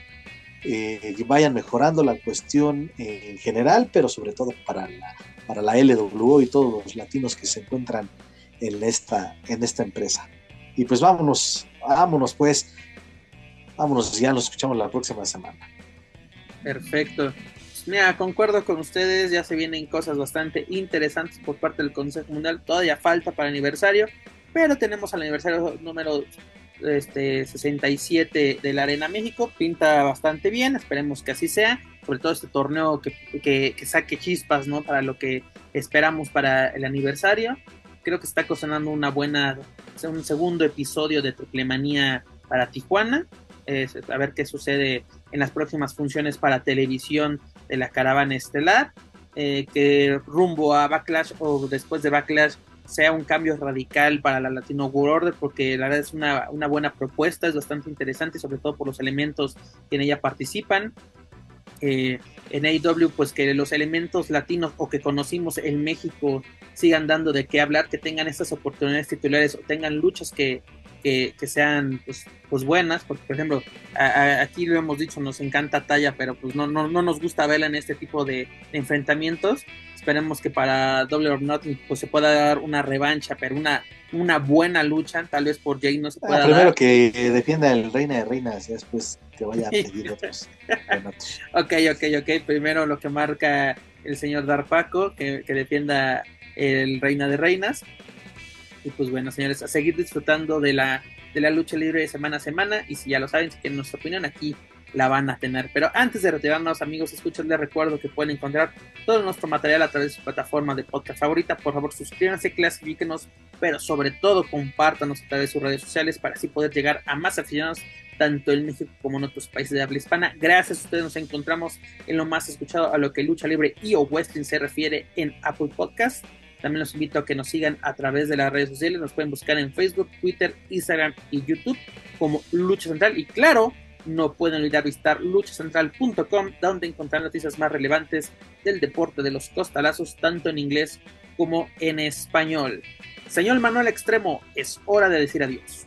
eh, vayan mejorando la cuestión en general, pero sobre todo para la, para la LWO y todos los latinos que se encuentran en esta, en esta empresa. Y pues vámonos, vámonos pues, vámonos, ya nos escuchamos la próxima semana. Perfecto. Mira, concuerdo con ustedes, ya se vienen cosas bastante interesantes por parte del Consejo Mundial, todavía falta para el aniversario, pero tenemos al aniversario número este 67 de la Arena México, pinta bastante bien, esperemos que así sea, sobre todo este torneo que, saque chispas, ¿no? Para lo que esperamos para el aniversario. Creo que está cocinando una buena, un segundo episodio de Triplemanía para Tijuana. a ver qué sucede en las próximas funciones para televisión de la caravana estelar. Eh, que rumbo a Backlash o después de Backlash sea un cambio radical para la Latino World Order, porque la verdad es una, buena propuesta, es bastante interesante, sobre todo por los elementos que en ella participan. Eh, en AEW, pues que los elementos latinos o que conocimos en México sigan dando de qué hablar, que tengan estas oportunidades titulares o tengan luchas que, que, sean pues, pues, buenas, porque por ejemplo, aquí lo hemos dicho, nos encanta Talla, pero pues no, no, no nos gusta verla en este tipo de enfrentamientos esperemos que para Double or Nothing pues se pueda dar una revancha, pero una, una buena lucha, tal vez por Jay no se ah, pueda primero que defienda el Reina de Reinas y después que vaya a pedir otros. ok, ok, ok. Primero lo que marca el señor Darpaco, que, que defienda el Reina de Reinas. Y pues bueno, señores, a seguir disfrutando de la, de la lucha libre de semana a semana. Y si ya lo saben, si tienen nuestra opinión aquí la van a tener. Pero antes de retirarnos, amigos, escuchen, les recuerdo que pueden encontrar todo nuestro material a través de su plataforma de podcast favorita. Por favor, suscríbanse, clasifíquenos, pero sobre todo compártanos a través de sus redes sociales para así poder llegar a más aficionados tanto en México como en otros países de habla hispana. Gracias a ustedes nos encontramos en lo más escuchado a lo que lucha libre y o wrestling se refiere en Apple Podcast. También los invito a que nos sigan a través de las redes sociales. Nos pueden buscar en Facebook, Twitter, Instagram y YouTube como Lucha Central. Y claro, no pueden olvidar visitar luchacentral.com, donde encontrar noticias más relevantes del deporte de los costalazos, tanto en inglés como en español. Señor Manuel Extremo, es hora de decir adiós.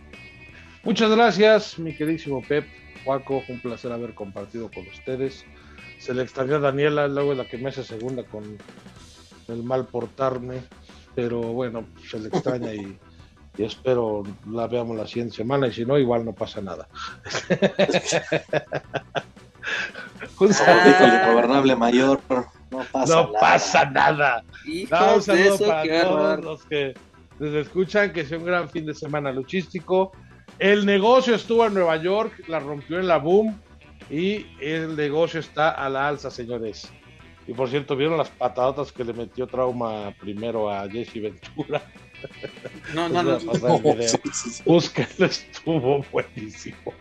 Muchas gracias, mi queridísimo Pep. Juaco, un placer haber compartido con ustedes. Se le extrañó a Daniela, luego la que me hace segunda con el mal portarme, pero bueno, se le extraña y y espero la veamos la siguiente semana y si no, igual no pasa nada. un saludo el gobernable mayor, no pasa no nada. Pasa nada. un saludo para todos los que les escuchan, que sea un gran fin de semana luchístico. El negocio estuvo en Nueva York, la rompió en la boom y el negocio está a la alza, señores. Y por cierto, ¿vieron las patadas que le metió trauma primero a Jesse Ventura? No, no, no. Búsquenlo, estuvo buenísimo.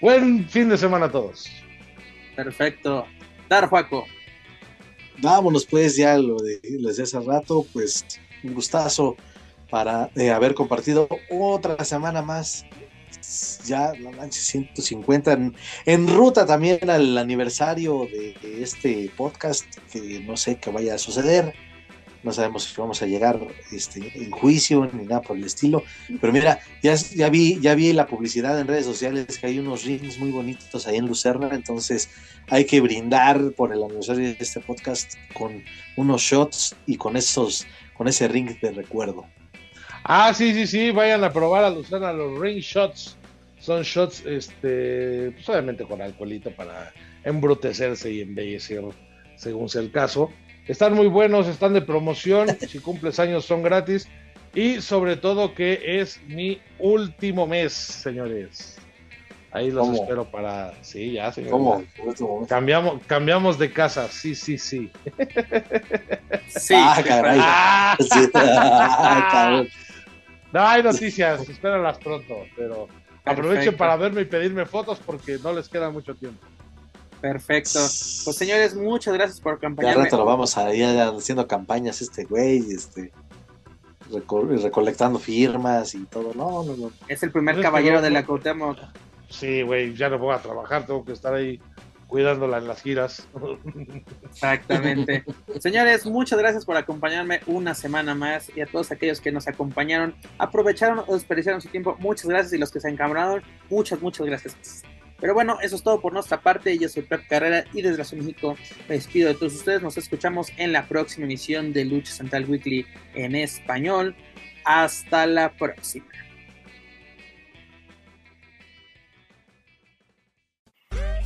Buen fin de semana a todos. Perfecto. Dar, Juaco. Vámonos, pues, ya lo de, les hace rato, pues, un gustazo para eh, haber compartido otra semana más. Ya, no manches, 150 en, en, ruta también al aniversario de, este podcast, que no sé qué vaya a suceder. No sabemos si vamos a llegar este, en juicio ni nada por el estilo, pero mira, ya, ya, vi, ya vi la publicidad en redes sociales que hay unos rings muy bonitos ahí en Lucerna, entonces hay que brindar por el aniversario de este podcast con unos shots y con esos, con ese ring de recuerdo. Ah, sí, sí, sí, vayan a probar a Lucerna los ring shots. Son shots, este, pues obviamente con alcoholito para embrutecerse y embellecer, según sea el caso. Están muy buenos, están de promoción. Si cumples años son gratis. Y sobre todo que es mi último mes, señores. Ahí los espero para. Sí, ya, señores. ¿Cómo? Cambiamos, cambiamos de casa. Sí, sí, sí. Sí, ah, caray. Ah. Ah, no hay noticias, espéralas pronto. Pero aprovechen para verme y pedirme fotos porque no les queda mucho tiempo. Perfecto. Pues señores, muchas gracias por acompañarme. Ya rato lo vamos a ir haciendo campañas este güey, este recolectando firmas y todo. No, no, no. Es el primer caballero de la Cuauhtémoc. Sí, güey, ya no voy a trabajar, tengo que estar ahí cuidándola en las giras. Exactamente. Señores, muchas gracias por acompañarme una semana más y a todos aquellos que nos acompañaron, aprovecharon o desperdiciaron su tiempo, muchas gracias y los que se encambraron, muchas, muchas gracias. Pero bueno, eso es todo por nuestra parte. Yo soy Pep Carrera y desde la Ciudad México me despido de todos ustedes. Nos escuchamos en la próxima emisión de Lucha Central Weekly en español. Hasta la próxima.